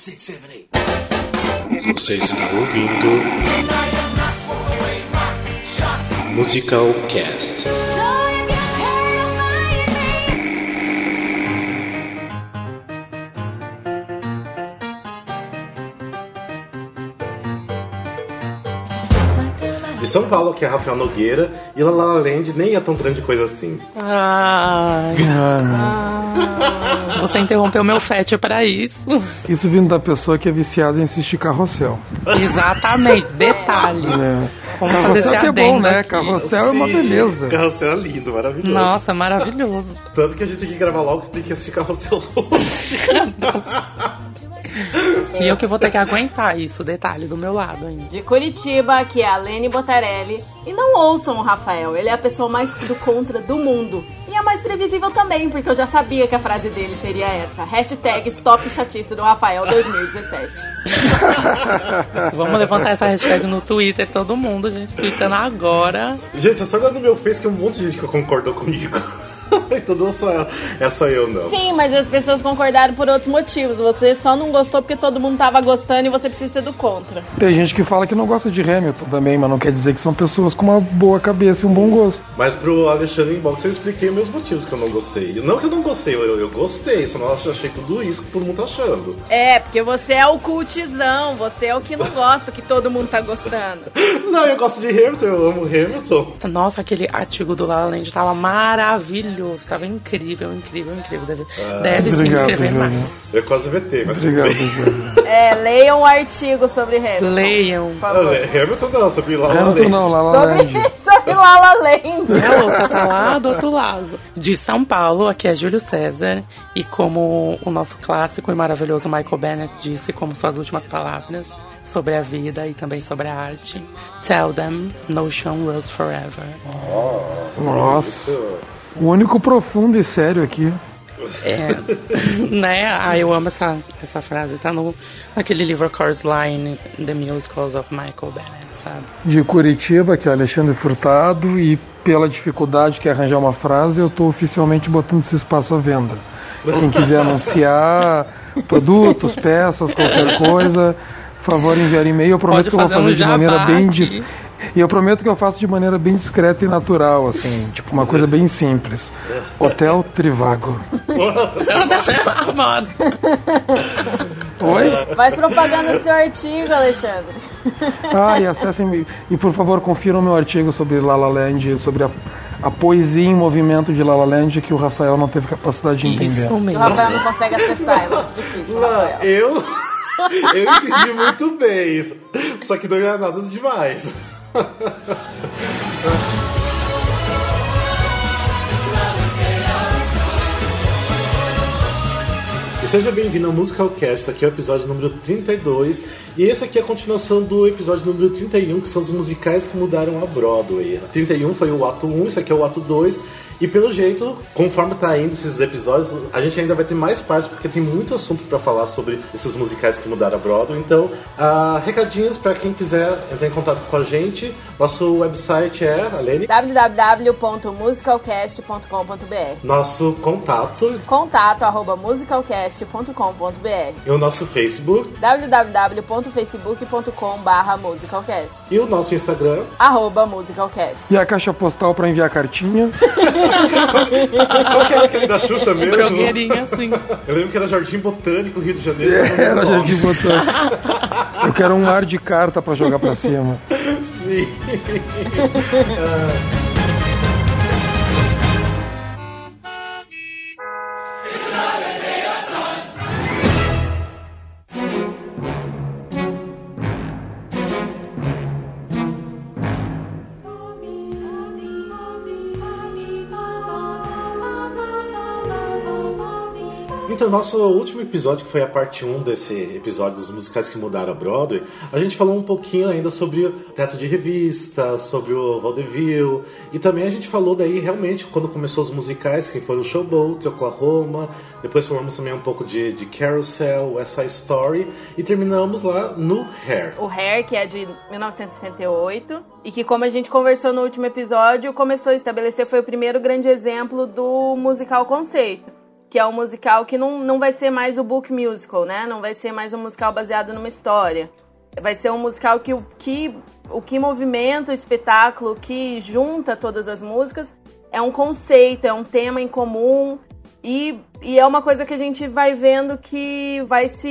six, seven, eight. Você está ouvindo Musical Cast. De São Paulo, que é Rafael Nogueira, e La La Land nem é tão grande coisa assim. Ai. Ah. Você interrompeu meu fete para isso. Isso vindo da pessoa que é viciada em assistir carrossel. Exatamente, detalhe. É. Vamos fazer esse Carrossel é bom, né? aqui. Carrossel é uma Sim, beleza. Carrossel é lindo, maravilhoso. Nossa, maravilhoso. Tanto que a gente tem que gravar logo que tem que assistir Carrossel hoje. E eu que vou ter que aguentar isso, detalhe do meu lado ainda. De Curitiba, que é a Lene Botarelli. E não ouçam o Rafael, ele é a pessoa mais do contra do mundo. É mais previsível também, porque eu já sabia que a frase dele seria essa. Hashtag Stop Chatice do Rafael 2017. Vamos levantar essa hashtag no Twitter, todo mundo, gente, tweetando agora. gente, você só olhando no meu Face que um monte de gente que concordou comigo. então não só é só eu, não. Sim, mas as pessoas concordaram por outros motivos. Você só não gostou porque todo mundo tava gostando e você precisa ser do contra. Tem gente que fala que não gosta de Hamilton também, mas não quer dizer que são pessoas com uma boa cabeça e um bom gosto. Mas pro Alexandre Inbox eu expliquei meus motivos que eu não gostei. Não que eu não gostei, eu, eu gostei, só não achei tudo isso que todo mundo tá achando. É, porque você é o cultizão, você é o que não gosta, que todo mundo tá gostando. Não, eu gosto de Hamilton, eu amo Hamilton. Nossa, aquele artigo do La La Land tava maravilhoso, tava incrível, incrível, incrível. Deve, deve sim obrigado, escrever Júlia. mais. Eu quase VT, mas tudo Obrigado, bem. Júlia. É, leiam um artigo sobre Hamilton. Leiam. Não, Hamilton não, sobre lá lá Hamilton não, Sobre, Land. sobre Lala Land. A outra tá lá do outro lado. De São Paulo, aqui é Júlio César. E como o nosso clássico e maravilhoso Michael Bennett disse, como suas últimas palavras sobre a vida e também sobre a arte: Tell them no ocean rose forever. Nossa. O único profundo e sério aqui. É, né? Ah, eu amo essa, essa frase. Tá no, naquele livro Chorus Line, The Musicals of Michael Bennett, sabe? De Curitiba, que é Alexandre Furtado, e pela dificuldade que é arranjar uma frase, eu estou oficialmente botando esse espaço à venda. Quem quiser anunciar produtos, peças, qualquer coisa, por favor enviar e-mail. Eu prometo que eu vou fazer um de maneira bem dis... E eu prometo que eu faço de maneira bem discreta e natural, assim, tipo uma coisa bem simples. Hotel Trivago. Amado. Oi? Faz propaganda do seu artigo, Alexandre. Ah, e acessem e por favor confiram meu artigo sobre La La Land, sobre a, a poesia em movimento de La La Land que o Rafael não teve capacidade de entender. Isso O mesmo. Rafael não consegue acessar, é muito difícil. Não, eu. Eu entendi muito bem isso. Só que não é nada demais. E seja bem-vindo ao Musicalcast, esse aqui é o episódio número 32 e esse aqui é a continuação do episódio número 31, que são os musicais que mudaram a Broadway. 31 foi o ato 1, esse aqui é o ato 2 e pelo jeito, conforme tá indo esses episódios, a gente ainda vai ter mais partes porque tem muito assunto pra falar sobre esses musicais que mudaram a Broadway. Então, ah, recadinhos pra quem quiser entrar em contato com a gente. Nosso website é, Alene, www.musicalcast.com.br nosso contato Contato arroba musicalcast.com.br e o nosso Facebook www.facebook.com barra musicalcast e o nosso Instagram. arroba musicalcast E a caixa postal para enviar cartinha. Qual que era aquele da Xuxa mesmo? Blogueirinha, assim. Eu lembro que era Jardim Botânico, Rio de Janeiro. Era já de botar. Eu quero um ar de carta para jogar para cima. Sim. Então, nosso último episódio, que foi a parte 1 desse episódio dos musicais que mudaram a Broadway, a gente falou um pouquinho ainda sobre o teto de revista, sobre o vaudeville, e também a gente falou daí realmente quando começou os musicais, que foram o Showboat, Oklahoma, depois falamos também um pouco de, de Carousel, West Side Story, e terminamos lá no Hair. O Hair, que é de 1968, e que, como a gente conversou no último episódio, começou a estabelecer, foi o primeiro grande exemplo do musical conceito. Que é um musical que não, não vai ser mais o book musical, né? Não vai ser mais um musical baseado numa história. Vai ser um musical que o que, o que movimenta o espetáculo, que junta todas as músicas, é um conceito, é um tema em comum. E, e é uma coisa que a gente vai vendo que vai se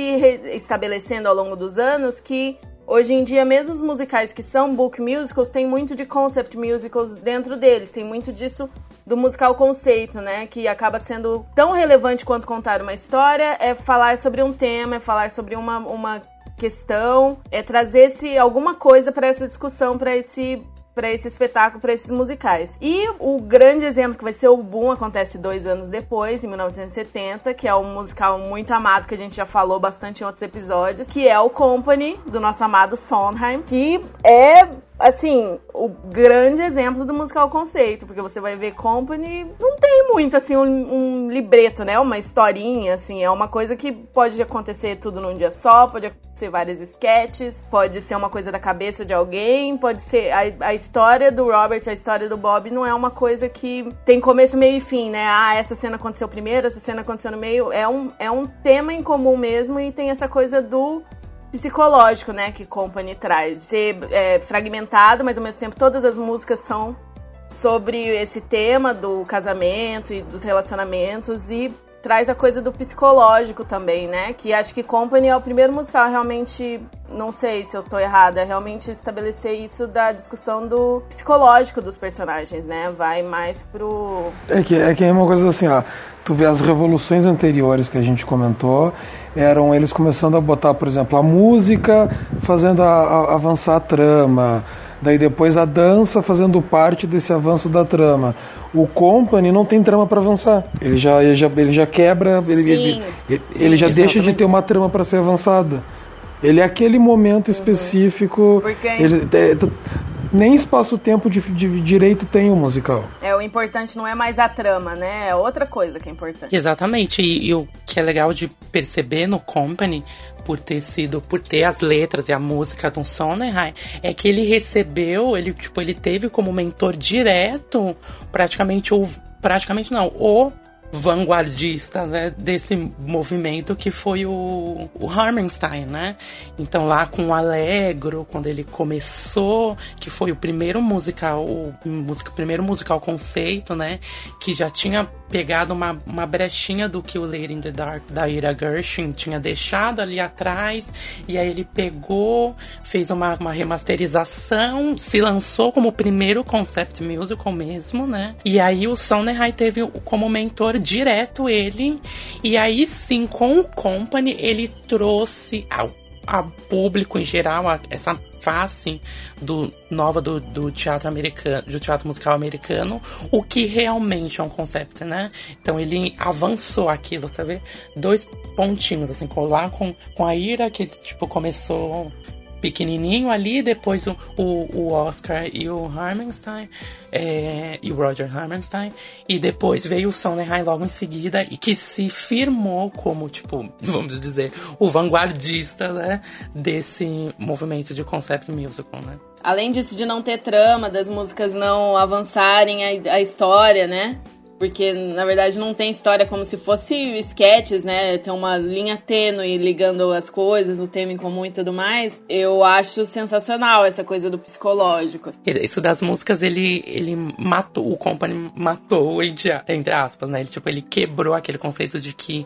estabelecendo ao longo dos anos que Hoje em dia, mesmo os musicais que são book musicals, tem muito de concept musicals dentro deles, tem muito disso do musical conceito, né? Que acaba sendo tão relevante quanto contar uma história, é falar sobre um tema, é falar sobre uma, uma questão, é trazer se alguma coisa para essa discussão, para esse para esse espetáculo, para esses musicais. E o grande exemplo que vai ser o Boom acontece dois anos depois, em 1970, que é um musical muito amado que a gente já falou bastante em outros episódios, que é o Company do nosso amado Sondheim, que é assim, o grande exemplo do musical conceito, porque você vai ver Company, não tem muito, assim, um, um, libreto, né? Uma historinha, assim, é uma coisa que pode acontecer tudo num dia só, pode acontecer várias sketches, pode ser uma coisa da cabeça de alguém, pode ser. A, a história do Robert, a história do Bob não é uma coisa que tem começo, meio e fim, né? Ah, essa cena aconteceu primeiro, essa cena aconteceu no meio. É um, é um tema em comum mesmo e tem essa coisa do psicológico, né, que Company traz. Ser é, fragmentado, mas ao mesmo tempo todas as músicas são sobre esse tema do casamento e dos relacionamentos e traz a coisa do psicológico também, né? Que acho que Company é o primeiro musical realmente, não sei se eu tô errada, é realmente estabelecer isso da discussão do psicológico dos personagens, né? Vai mais pro. É que é, que é uma coisa assim, ó. Tu vê as revoluções anteriores que a gente comentou, eram eles começando a botar, por exemplo, a música fazendo a, a, avançar a trama Daí depois a dança fazendo parte desse avanço da trama. O Company não tem trama para avançar. Ele já, ele já, ele já quebra, ele, sim, ele, sim, ele já deixa de ter uma trama para ser avançada. Ele é aquele momento específico. Porque... Ele, é, nem espaço-tempo de, de, direito tem o um musical. É, o importante não é mais a trama, né? É outra coisa que é importante. Exatamente. E, e o que é legal de perceber no Company, por ter sido, por ter as letras e a música do Sondheim, é que ele recebeu, ele, tipo, ele teve como mentor direto, praticamente o. Praticamente não, o vanguardista né, desse movimento que foi o, o Harmenstein, né? Então lá com o Allegro, quando ele começou, que foi o primeiro musical, o música, primeiro musical conceito, né? Que já tinha pegado uma, uma brechinha do que o Lady in the Dark da Ira Gershwin tinha deixado ali atrás, e aí ele pegou, fez uma, uma remasterização, se lançou como o primeiro concept musical mesmo, né? E aí o Sondheim teve como mentor direto ele, e aí sim, com o Company, ele trouxe ao, ao público em geral a, essa face do nova do, do teatro americano, do teatro musical americano, o que realmente é um conceito, né? Então ele avançou aquilo, você vê dois pontinhos assim, lá com, com a Ira que tipo começou pequenininho ali, depois o, o, o Oscar e o Harmenstein, é, e o Roger Harmenstein, e depois veio o Sondheim logo em seguida, e que se firmou como, tipo, vamos dizer, o vanguardista, né, desse movimento de concept musical, né. Além disso de não ter trama, das músicas não avançarem a, a história, né, porque na verdade não tem história como se fosse sketches, né? Tem uma linha tênue ligando as coisas, o tema em comum e tudo mais. Eu acho sensacional essa coisa do psicológico. Isso das músicas, ele, ele matou, o Company matou, entre, entre aspas, né? Ele, tipo, ele quebrou aquele conceito de que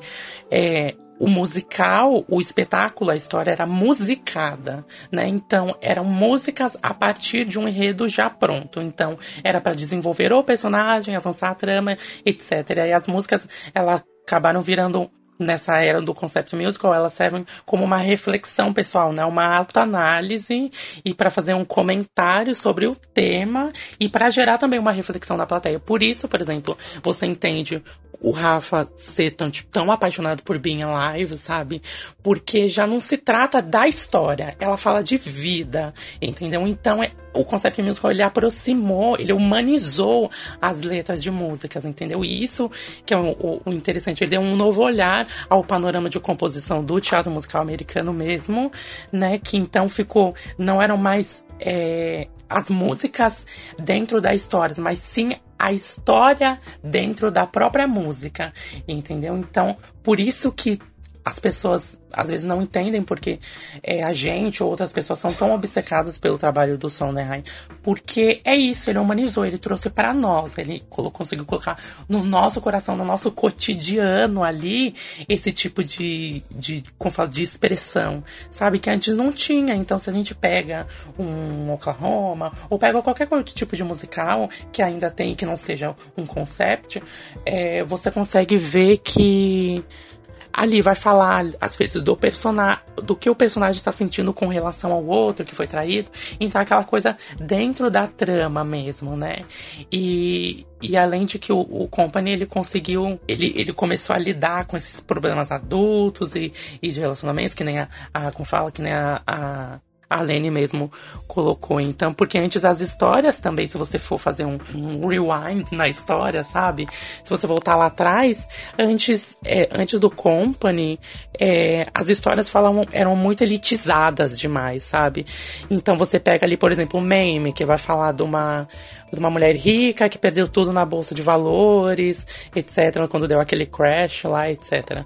é, o musical, o espetáculo, a história era musicada, né? Então eram músicas a partir de um enredo já pronto. Então era para desenvolver o personagem, avançar a trama, etc. E as músicas, elas acabaram virando nessa era do concept musical, elas servem como uma reflexão pessoal, né? Uma autoanálise e para fazer um comentário sobre o tema e para gerar também uma reflexão na plateia. Por isso, por exemplo, você entende o Rafa ser tão, tipo, tão apaixonado por Being Alive, sabe? Porque já não se trata da história, ela fala de vida, entendeu? Então é, o concept musical ele aproximou, ele humanizou as letras de músicas, entendeu? E isso que é o, o, interessante, ele deu um novo olhar ao panorama de composição do teatro musical americano mesmo, né? Que então ficou, não eram mais é, as músicas dentro da história, mas sim a história dentro da própria música, entendeu? Então, por isso que as pessoas às vezes não entendem porque é, a gente ou outras pessoas são tão obcecadas pelo trabalho do Sondheim. Porque é isso, ele humanizou, ele trouxe para nós, ele conseguiu colocar no nosso coração, no nosso cotidiano ali, esse tipo de, de, como falo, de expressão, sabe? Que antes não tinha. Então, se a gente pega um Oklahoma, ou pega qualquer outro tipo de musical que ainda tem, que não seja um concept, é, você consegue ver que ali vai falar, às vezes, do personagem, do que o personagem está sentindo com relação ao outro que foi traído. Então, aquela coisa dentro da trama mesmo, né? E, e além de que o, o Company, ele conseguiu, ele, ele começou a lidar com esses problemas adultos e, e de relacionamentos, que nem a, a como fala, que nem a, a a Lene mesmo colocou. Então, porque antes as histórias também, se você for fazer um, um rewind na história, sabe? Se você voltar lá atrás, antes, é, antes do Company, é, as histórias falavam, eram muito elitizadas demais, sabe? Então você pega ali, por exemplo, o Mame, que vai falar de uma, de uma mulher rica que perdeu tudo na bolsa de valores, etc., quando deu aquele crash lá, etc.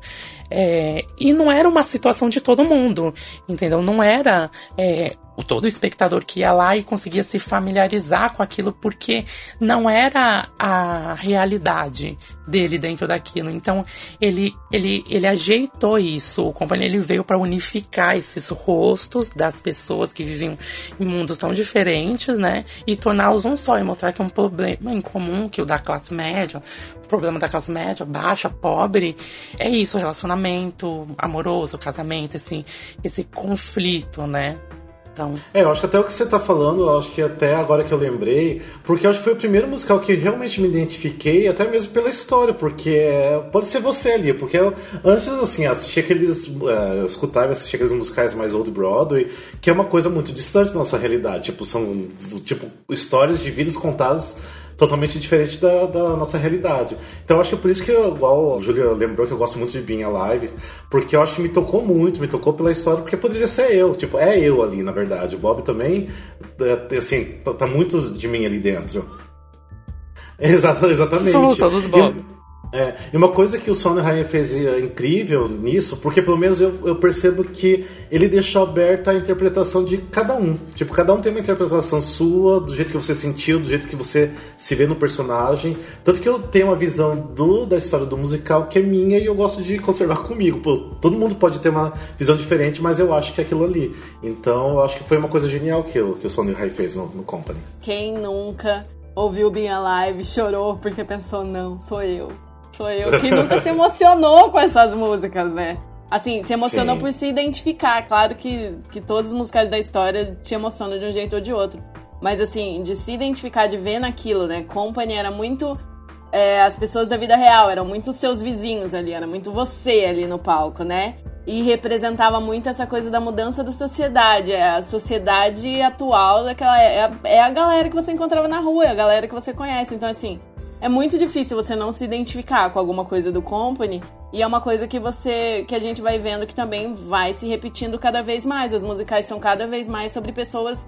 É, e não era uma situação de todo mundo, entendeu? Não era é, todo espectador que ia lá e conseguia se familiarizar com aquilo porque não era a realidade dele dentro daquilo. Então ele ele ele ajeitou isso. O companheiro ele veio para unificar esses rostos das pessoas que vivem em mundos tão diferentes, né? E torná-los um só e mostrar que é um problema em comum que o da classe média, o problema da classe média, baixa, pobre, é isso, relacionamento amoroso, casamento, esse esse conflito, né? Então... É, eu acho que até o que você tá falando, eu acho que até agora que eu lembrei, porque eu acho que foi o primeiro musical que realmente me identifiquei, até mesmo pela história, porque é, pode ser você ali, porque eu, antes, assim, assistir aqueles. Uh, escutar e assistir aqueles musicais mais Old Broadway, que é uma coisa muito distante da nossa realidade. Tipo, são tipo histórias de vidas contadas totalmente diferente da, da nossa realidade. Então acho que é por isso que, eu, igual o Júlio lembrou, que eu gosto muito de Being Alive, porque eu acho que me tocou muito, me tocou pela história, porque poderia ser eu, tipo, é eu ali, na verdade. O Bob também, é, assim, tá, tá muito de mim ali dentro. exatamente. Somos todos Bob. E, é, e uma coisa que o Sondheim fez é, incrível nisso, porque pelo menos eu, eu, percebo que ele deixou aberta a interpretação de cada um. Tipo, cada um tem uma interpretação sua, do jeito que você sentiu, do jeito que você se vê no personagem. Tanto que eu tenho uma visão do, da história do musical que é minha e eu gosto de conservar comigo. Pô, todo mundo pode ter uma visão diferente, mas eu acho que é aquilo ali. Então eu acho que foi uma coisa genial que, o, que o Sondheim fez no, no Company. Quem nunca ouviu Being Alive, chorou porque pensou, não, sou eu sou eu, que nunca se emocionou com essas músicas, né? Assim, se emocionou Sim. por se identificar. Claro que, que todos os musicais da história te emocionam de um jeito ou de outro. Mas assim, de se identificar, de ver naquilo, né? Company era muito é, as pessoas da vida real, eram muito seus vizinhos ali, era muito você ali no palco, né? E representava muito essa coisa da mudança da sociedade. É a sociedade atual daquela. É a, é a galera que você encontrava na rua, é a galera que você conhece. Então, assim, é muito difícil você não se identificar com alguma coisa do company e é uma coisa que você que a gente vai vendo que também vai se repetindo cada vez mais. Os musicais são cada vez mais sobre pessoas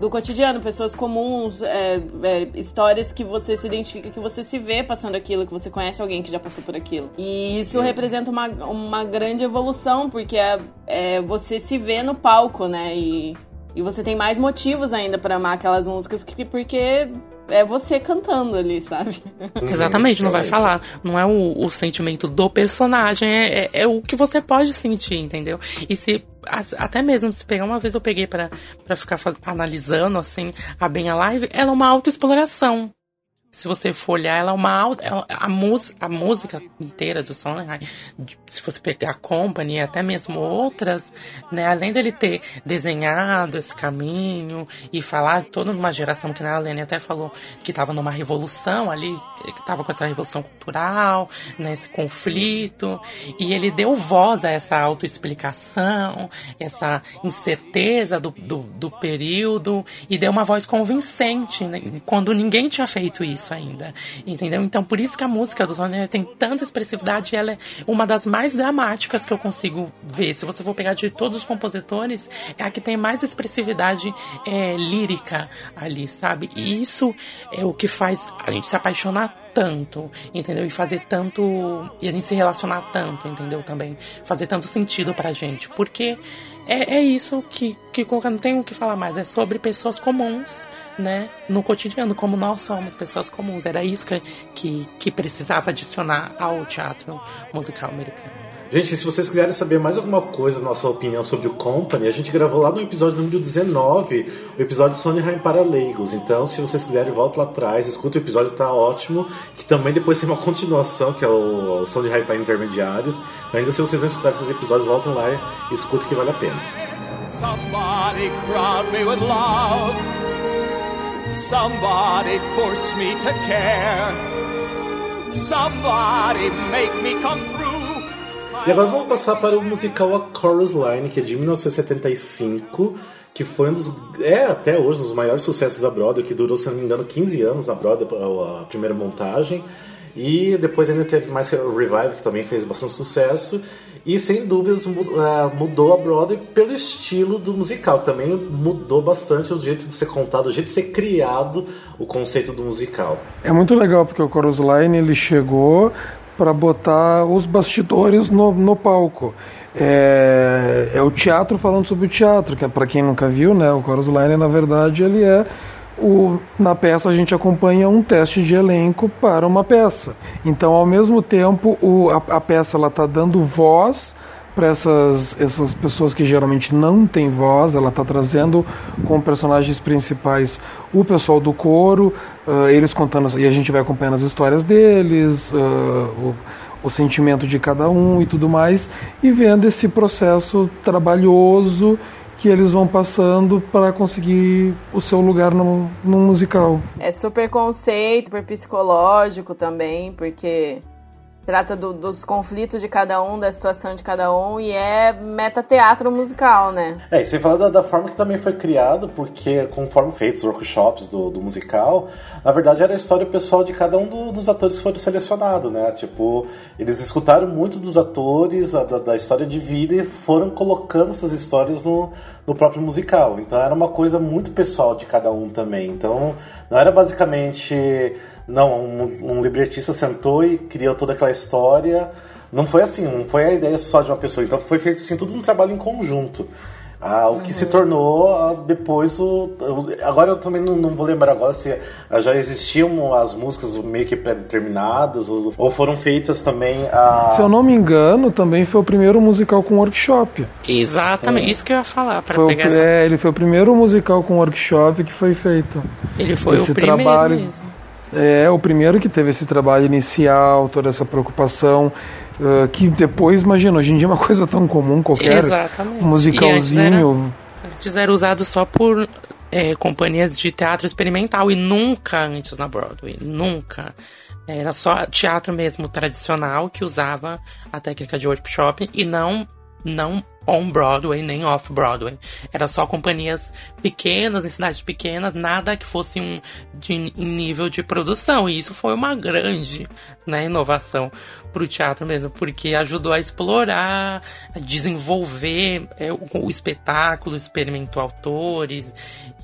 do cotidiano, pessoas comuns, é, é, histórias que você se identifica, que você se vê passando aquilo, que você conhece alguém que já passou por aquilo. E isso é. representa uma, uma grande evolução, porque é, é, você se vê no palco, né? E, e você tem mais motivos ainda para amar aquelas músicas, que, porque é você cantando ali, sabe? Exatamente, não vai falar. Não é o, o sentimento do personagem, é, é, é, o que você pode sentir, entendeu? E se. Até mesmo se pegar uma vez eu peguei para ficar analisando assim a Bem Alive, ela é uma autoexploração se você for olhar, ela é uma ela, a, mus, a música inteira do Sondheim, se você pegar a Company até mesmo outras, né, além dele ter desenhado esse caminho e falar toda uma geração que né, a Lene até falou que estava numa revolução ali, que estava com essa revolução cultural, né, conflito, e ele deu voz a essa autoexplicação, essa incerteza do, do, do período, e deu uma voz convincente, né, quando ninguém tinha feito isso isso ainda, entendeu? Então por isso que a música do Sony tem tanta expressividade, ela é uma das mais dramáticas que eu consigo ver. Se você for pegar de todos os compositores, é a que tem mais expressividade é, lírica ali, sabe? E isso é o que faz a gente se apaixonar tanto, entendeu? E fazer tanto. E a gente se relacionar tanto, entendeu? Também. Fazer tanto sentido pra gente. Porque é, é isso que, que não tem o que falar mais. É sobre pessoas comuns, né? No cotidiano, como nós somos pessoas comuns. Era isso que, que, que precisava adicionar ao teatro musical americano. Gente, se vocês quiserem saber mais alguma coisa, nossa opinião sobre o Company, a gente gravou lá no episódio número 19, o episódio Sondheim para leigos. Então, se vocês quiserem, volta lá atrás, escuta o episódio, tá ótimo. Que também depois tem uma continuação, que é o, Sondheim para intermediários. Ainda se vocês não escutarem esses episódios, voltem lá e escutem que vale a pena. Somebody crowd me with love. Somebody force me to care. Somebody make me come through. E agora vamos passar para o musical A Chorus Line, que é de 1975, que foi um dos. É até hoje um dos maiores sucessos da Broadway, que durou, se não me engano, 15 anos a Broadway, a primeira montagem. E depois ainda teve mais Revive, que também fez bastante sucesso. E sem dúvidas é, mudou a Broadway pelo estilo do musical, que também mudou bastante o jeito de ser contado, o jeito de ser criado o conceito do musical. É muito legal porque o Chorus Line ele chegou para botar os bastidores no, no palco. É, é, o teatro falando sobre o teatro, que é para quem nunca viu, né? O Chorus Line, na verdade, ele é o, na peça a gente acompanha um teste de elenco para uma peça. Então, ao mesmo tempo, o, a, a peça ela está dando voz para essas, essas pessoas que geralmente não têm voz, ela está trazendo como personagens principais o pessoal do coro, uh, eles contando, e a gente vai acompanhando as histórias deles, uh, o, o sentimento de cada um e tudo mais, e vendo esse processo trabalhoso que eles vão passando para conseguir o seu lugar no, no musical. É super conceito, super psicológico também, porque trata do, dos conflitos de cada um, da situação de cada um, e é metateatro musical, né? É, e sem falar da, da, forma que também foi criado, porque conforme feitos os workshops do, do, musical, na verdade era a história pessoal de cada um do, dos atores que foram selecionados, né? Tipo, eles escutaram muito dos atores, a, da, da, história de vida, e foram colocando essas histórias no, no próprio musical. Então era uma coisa muito pessoal de cada um também. Então, não era basicamente não, um, um libretista sentou e criou toda aquela história. Não foi assim, não foi a ideia só de uma pessoa. Então foi feito assim, tudo um trabalho em conjunto. Ah, o que uhum. se tornou ah, depois o. Agora eu também não, não, vou lembrar agora se já existiam as músicas meio que pré-determinadas ou, ou, foram feitas também a. Se eu não me engano, também foi o primeiro musical com workshop. Exatamente, é. isso que eu ia falar. Pra pegar o, essa... É, ele foi o primeiro musical com workshop que foi feito. Ele foi Esse o primeiro trabalho, mesmo. É o primeiro que teve esse trabalho inicial, toda essa preocupação, uh, que depois, imagina, hoje em dia é uma coisa tão comum, qualquer Exatamente. musicalzinho. Antes era, antes era usado só por é, companhias de teatro experimental e nunca antes na Broadway, nunca. Era só teatro mesmo tradicional que usava a técnica de workshop e não não on Broadway nem off Broadway. Era só companhias pequenas, em cidades pequenas, nada que fosse um de, em nível de produção. E isso foi uma grande né, inovação para o teatro mesmo, porque ajudou a explorar, a desenvolver é, o, o, espetáculo, experimentou autores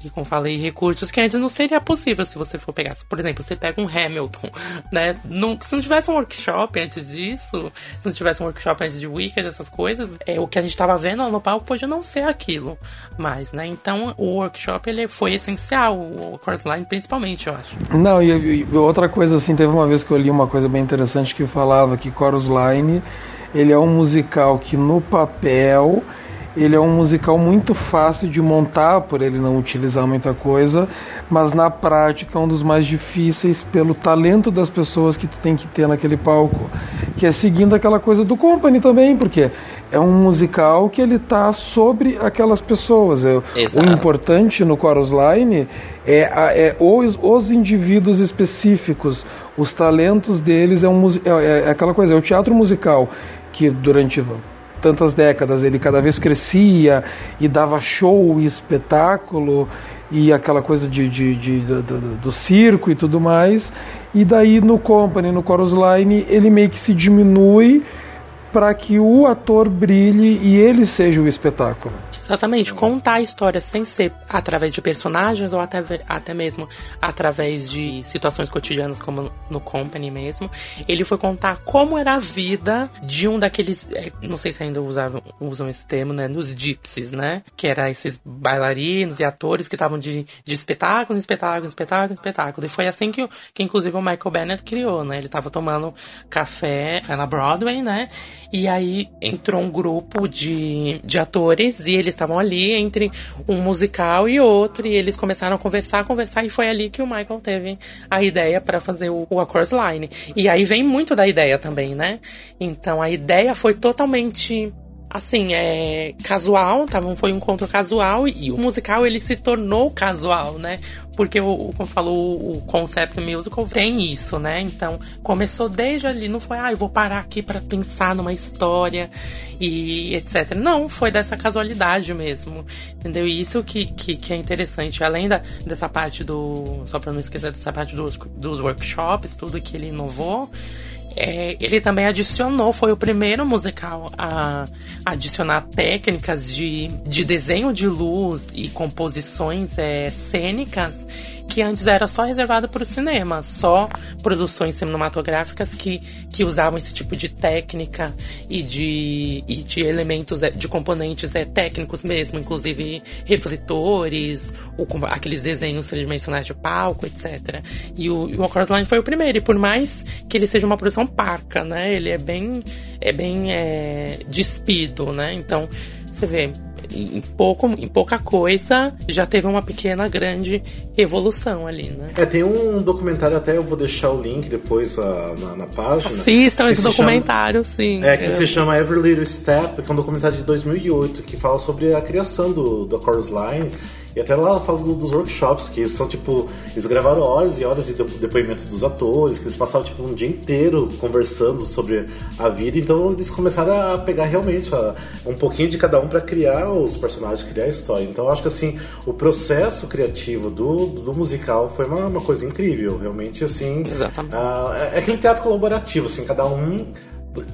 e, como falei, recursos que antes não seria possível se você for pegar. Por exemplo, você pega um Hamilton, né? Não, se não tivesse um workshop antes disso, se não tivesse um workshop antes de Wicked, essas coisas, é, o que a gente estava vendo no palco pode não ser aquilo mais, né? Então, o workshop ele foi essencial, o Line principalmente, eu acho. Não, e, e outra coisa assim, teve uma vez que eu li uma coisa bem interessante que falava que Chorus Line ele é um musical que no papel ele é um musical muito fácil de montar por ele não utilizar muita coisa, mas na prática é um dos mais difíceis pelo talento das pessoas que tu tem que ter naquele palco, que é seguindo aquela coisa do Company também, porque é um musical que ele está sobre aquelas pessoas. É, o importante no Chorus Line é, é os, os indivíduos específicos, os talentos deles é, um, é, é aquela coisa, é o teatro musical que durante tantas décadas ele cada vez crescia e dava show e espetáculo e aquela coisa de, de, de, de do, do, circo e tudo mais. E daí no Company, no Chorus Line, ele meio que se diminui para que o ator brilhe e ele seja o espetáculo. Exatamente, contar a história sem ser através de personagens ou até, até mesmo através de situações cotidianas, como no Company mesmo. Ele foi contar como era a vida de um daqueles. É, não sei se ainda usavam, usam esse termo, né? Nos gypsies, né? Que era esses bailarinos e atores que estavam de, de espetáculo, espetáculo, espetáculo, espetáculo. E foi assim que, que inclusive o Michael Bennett criou, né? Ele estava tomando café na Broadway, né? E aí entrou um grupo de, de atores e eles estavam ali entre um musical e outro. E eles começaram a conversar, conversar. E foi ali que o Michael teve a ideia para fazer o, o A Line. E aí vem muito da ideia também, né? Então a ideia foi totalmente assim, é casual, tá? Foi um encontro casual e o musical ele se tornou casual, né? Porque o, como falou, o concept musical tem isso, né? Então, começou desde ali, não foi, ah, eu vou parar aqui para pensar numa história e etc. Não, foi dessa casualidade mesmo, entendeu? E isso que, que, que é interessante, além da, dessa parte do, só para não esquecer dessa parte dos, dos workshops, tudo que ele inovou, é, ele também adicionou, foi o primeiro musical a adicionar técnicas de, de desenho de luz e composições é, cênicas que antes era só reservado para o cinema, só produções cinematográficas que, que usavam esse tipo de técnica e de, e de elementos, é, de componentes é, técnicos mesmo, inclusive refletores, aqueles desenhos tridimensionais de palco, etc. E o, o Across Line foi o primeiro, e por mais que ele seja uma produção parca, né, ele é bem, é bem é, despido, né, então você vê, em, pouco, em pouca coisa já teve uma pequena, grande evolução ali, né? É, tem um documentário, até eu vou deixar o link depois uh, na, na, página. Assistam esse documentário, chama, sim. É, que é. se chama Every Little Step, que é um documentário de 2008, que fala sobre a criação do, do Chorus Line e até lá fala do, dos workshops, que são tipo. Eles gravaram horas e horas de depoimento dos atores, que eles passavam tipo um dia inteiro conversando sobre a vida, então eles começaram a pegar realmente a, um pouquinho de cada um para criar os personagens, criar a história. Então eu acho que assim, o processo criativo do, do musical foi uma, uma coisa incrível, realmente assim. Exatamente. é, é aquele teatro colaborativo, assim, cada um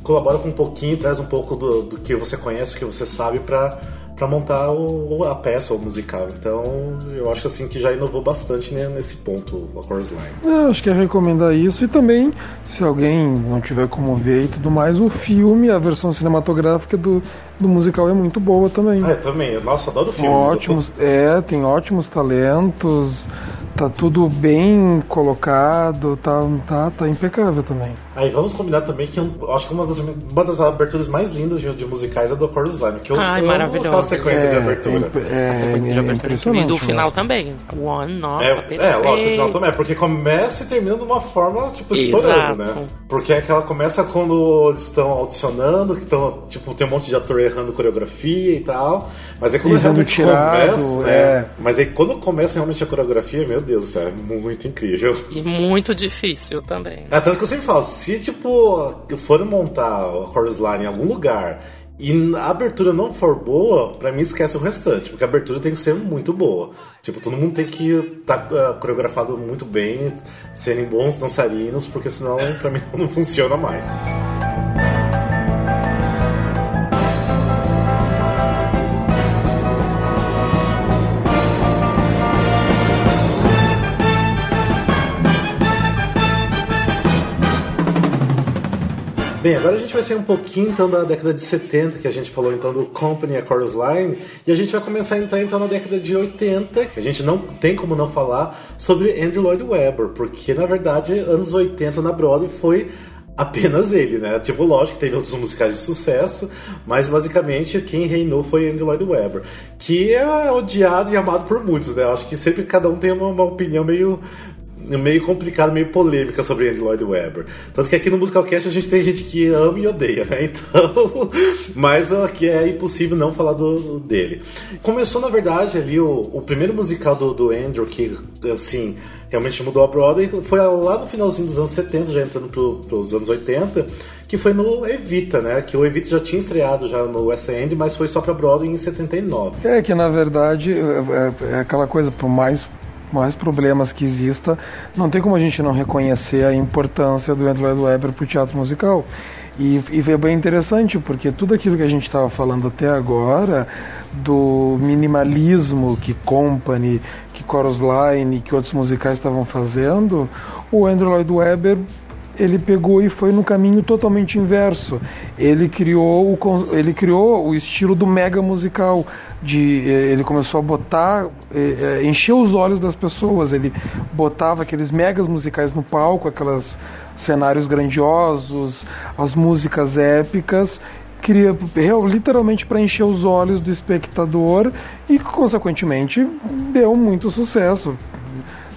colabora com um pouquinho, traz um pouco do, do que você conhece, o que você sabe para para montar o, a peça ou musical. Então, eu acho assim que já inovou bastante né, nesse ponto a Chorus Line. É, acho que é recomendar isso e também, se alguém não tiver como ver e tudo mais, o filme, a versão cinematográfica do, do musical é muito boa também. É, também. Nossa, adoro o filme. Ótimos, tô... É, tem ótimos talentos, tá tudo bem colocado, tá, tá, tá impecável também. Aí vamos combinar também que eu acho que uma das, uma das aberturas mais lindas de, de musicais é do Chorus Line, que eu Ai, maravilhoso. sequência é, de abertura. É, a sequência de abertura é E do final também. One, nossa, é, perfeito. É, lógico, o final também, porque começa e termina de uma forma, tipo, estourando, né? Porque é que ela começa quando eles estão audicionando, que estão, tipo, tem um monte de ator errando coreografia e tal. Mas é quando realmente tirado, começa. É. é. Mas aí quando começa realmente a coreografia, meu Deus do céu, é muito incrível. E muito difícil também. É, tanto que eu sempre falo, se tipo, forem montar a Chorus Line em algum lugar e a abertura não for boa, para mim esquece o restante, porque a abertura tem que ser muito boa. Tipo, todo mundo tem que estar tá, uh, coreografado muito bem, serem bons dançarinos, porque senão para mim não funciona mais. Bem, agora a gente vai sair um pouquinho então da década de 70, que a gente falou então do Company, a Chorus Line, e a gente vai começar a entrar então na década de 80, que a gente não tem como não falar sobre Andrew Lloyd Webber, porque na verdade anos 80 na Broadway foi apenas ele, né? Tipo, lógico que teve outros musicais de sucesso, mas basicamente quem reinou foi Andrew Lloyd Webber, que é odiado e amado por muitos, né? Acho que sempre cada um tem uma, uma opinião meio meio complicada, meio polêmica sobre Andrew Lloyd Webber. Tanto que aqui no Musicalcast a gente tem gente que ama e odeia, né? Então, mas aqui é impossível não falar do, dele. Começou, na verdade, ali o, o primeiro musical do, do Andrew, que, assim, realmente mudou a Broadway, foi lá no finalzinho dos anos 70, já entrando para os anos 80, que foi no Evita, né? Que o Evita já tinha estreado já no West End, mas foi só para Broadway em 79. É que na verdade é, é, é aquela coisa, por mais mais problemas que exista, não tem como a gente não reconhecer a importância do Andrew Lloyd Webber para o teatro musical. E, e é bem interessante, porque tudo aquilo que a gente estava falando até agora, do minimalismo que Company, que Chorus Line, que outros musicais estavam fazendo, o Andrew Lloyd Webber ele pegou e foi no caminho totalmente inverso. Ele criou o, ele criou o estilo do mega musical. De, eh, ele começou a botar, eh, eh, encher os olhos das pessoas. Ele botava aqueles megas musicais no palco, aqueles cenários grandiosos, as músicas épicas queria literalmente para encher os olhos do espectador e consequentemente deu muito sucesso.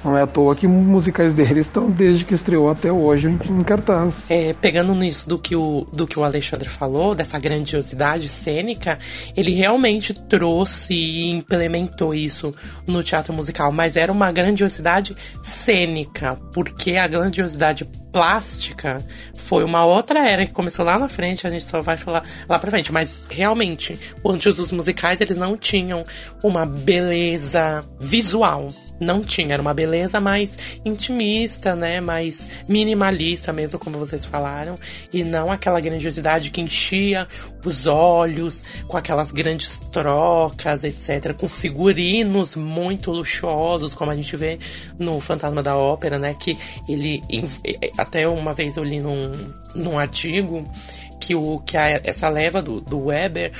Não é à toa que musicais dele estão desde que estreou até hoje em cartaz. É, pegando nisso do que, o, do que o Alexandre falou, dessa grandiosidade cênica, ele realmente trouxe e implementou isso no teatro musical, mas era uma grandiosidade cênica, porque a grandiosidade plástica foi uma outra era que começou lá na frente, a gente só vai falar lá pra frente. Mas realmente, antes dos musicais, eles não tinham uma beleza visual não tinha. Era uma beleza mais intimista, né? Mais minimalista mesmo, como vocês falaram. E não aquela grandiosidade que enchia os olhos, com aquelas grandes trocas, etc. Com figurinos muito luxuosos, como a gente vê no Fantasma da Ópera, né? Que ele. Até uma vez eu li num, num artigo que, o, que a, essa leva do, do Weber,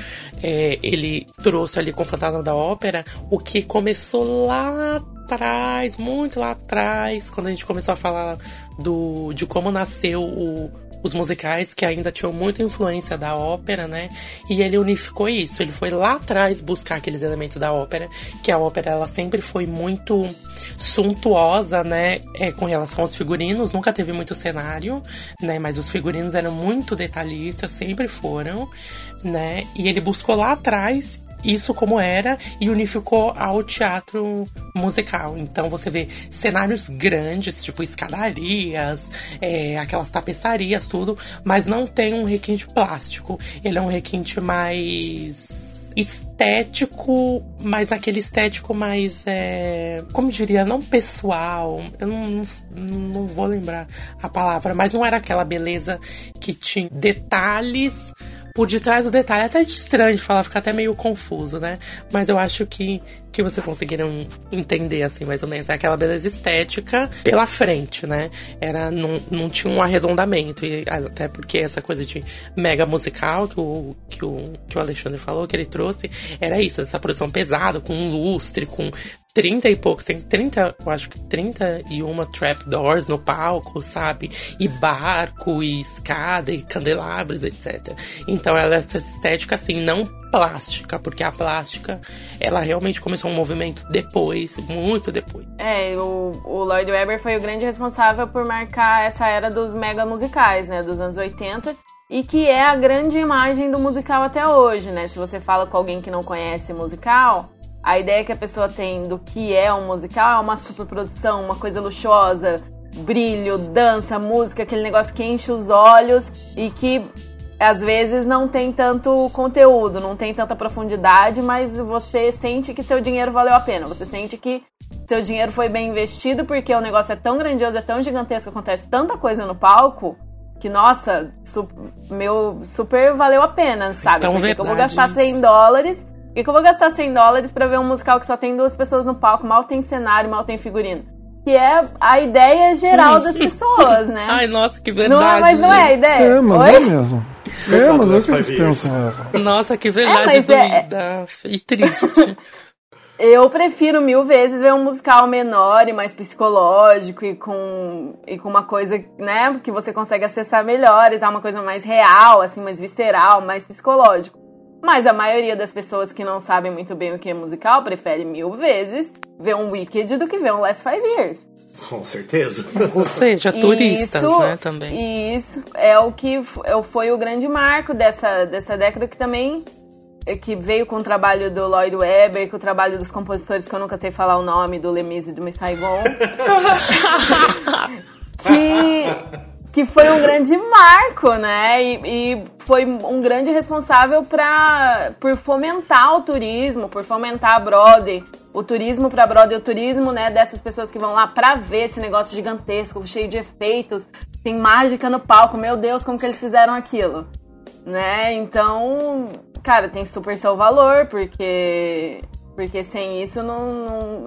é, ele trouxe ali com o Fantasma da Ópera o que começou lá atrás, muito lá atrás, quando a gente começou a falar do, de como nasceu o, os musicais que ainda tinham muita influência da ópera, né? E ele unificou isso. Ele foi lá atrás buscar aqueles elementos da ópera, que a ópera ela sempre foi muito suntuosa, né? É, com relação aos figurinos, nunca teve muito cenário, né? Mas os figurinos eram muito detalhistas, sempre foram, né? E ele buscou lá atrás isso como era e unificou ao teatro musical. Então você vê cenários grandes, tipo escadarias, é, aquelas tapeçarias, tudo, mas não tem um requinte plástico. Ele é um requinte mais estético, mas aquele estético mais, é, como diria, não pessoal. Eu não, não, não, vou lembrar a palavra, mas não era aquela beleza que tinha detalhes, por detrás do detalhe. É até estranho de falar, fica até meio confuso, né? Mas eu acho que, que vocês conseguiram entender, assim, mais ou menos. É aquela beleza estética pela frente, né? Era, não, não tinha um arredondamento. E até porque essa coisa de mega musical que o, que o, que o Alexandre falou, que ele trouxe, era isso, essa produção pesada, com lustre, com 30 e poucos, tem 30, eu acho que 31 trapdoors no palco, sabe? E barco, e escada, e candelabros, etc. Então ela é essa estética assim, não plástica, porque a plástica, ela realmente começou um movimento depois, muito depois. É, o, o Lloyd Webber foi o grande responsável por marcar essa era dos mega musicais, né, dos anos 80, e que é a grande imagem do musical até hoje, né? Se você fala com alguém que não conhece musical, a ideia que a pessoa tem do que é um musical é uma superprodução, uma coisa luxuosa, brilho, dança, música, aquele negócio que enche os olhos e que às vezes não tem tanto conteúdo, não tem tanta profundidade, mas você sente que seu dinheiro valeu a pena. Você sente que seu dinheiro foi bem investido porque o negócio é tão grandioso, é tão gigantesco, acontece tanta coisa no palco que, nossa, su meu super valeu a pena, sabe? Então, porque eu vou gastar 100 dólares que, que eu vou gastar 100 dólares pra ver um musical que só tem duas pessoas no palco, mal tem cenário, mal tem figurino? Que é a ideia geral das pessoas, né? Ai, nossa, que verdade. Não é, mas não é a ideia? É, mas Oi? é mesmo. É, mas é o que eles pensam mesmo. Nossa, que verdade É, é- doida e triste. Eu prefiro mil vezes ver um musical menor e mais psicológico e com, e com uma coisa, né, que você consegue acessar melhor e tal, uma coisa mais real, assim, mais visceral, mais psicológico. Mas a maioria das pessoas que não sabem muito bem o que é musical prefere mil vezes ver um Wicked do que ver um Last Five Years. Com certeza. Ou seja, turistas, Isso- né, também. Isso é o que é o- foi o grande marco dessa, dessa década que também é, que veio com o trabalho do Lloyd Webber, com o trabalho dos compositores que eu nunca sei falar o nome, do Lemise e do Miss Saigon. que, que foi um grande marco, né? E, e foi um grande responsável pra, por fomentar o turismo, por fomentar a Broadway. O turismo pra Broadway, o turismo, né, dessas pessoas que vão lá pra ver esse negócio gigantesco, cheio de efeitos, tem mágica no palco, meu Deus, como que eles fizeram aquilo? Né? Então, cara, tem super seu valor, porque porque sem isso não,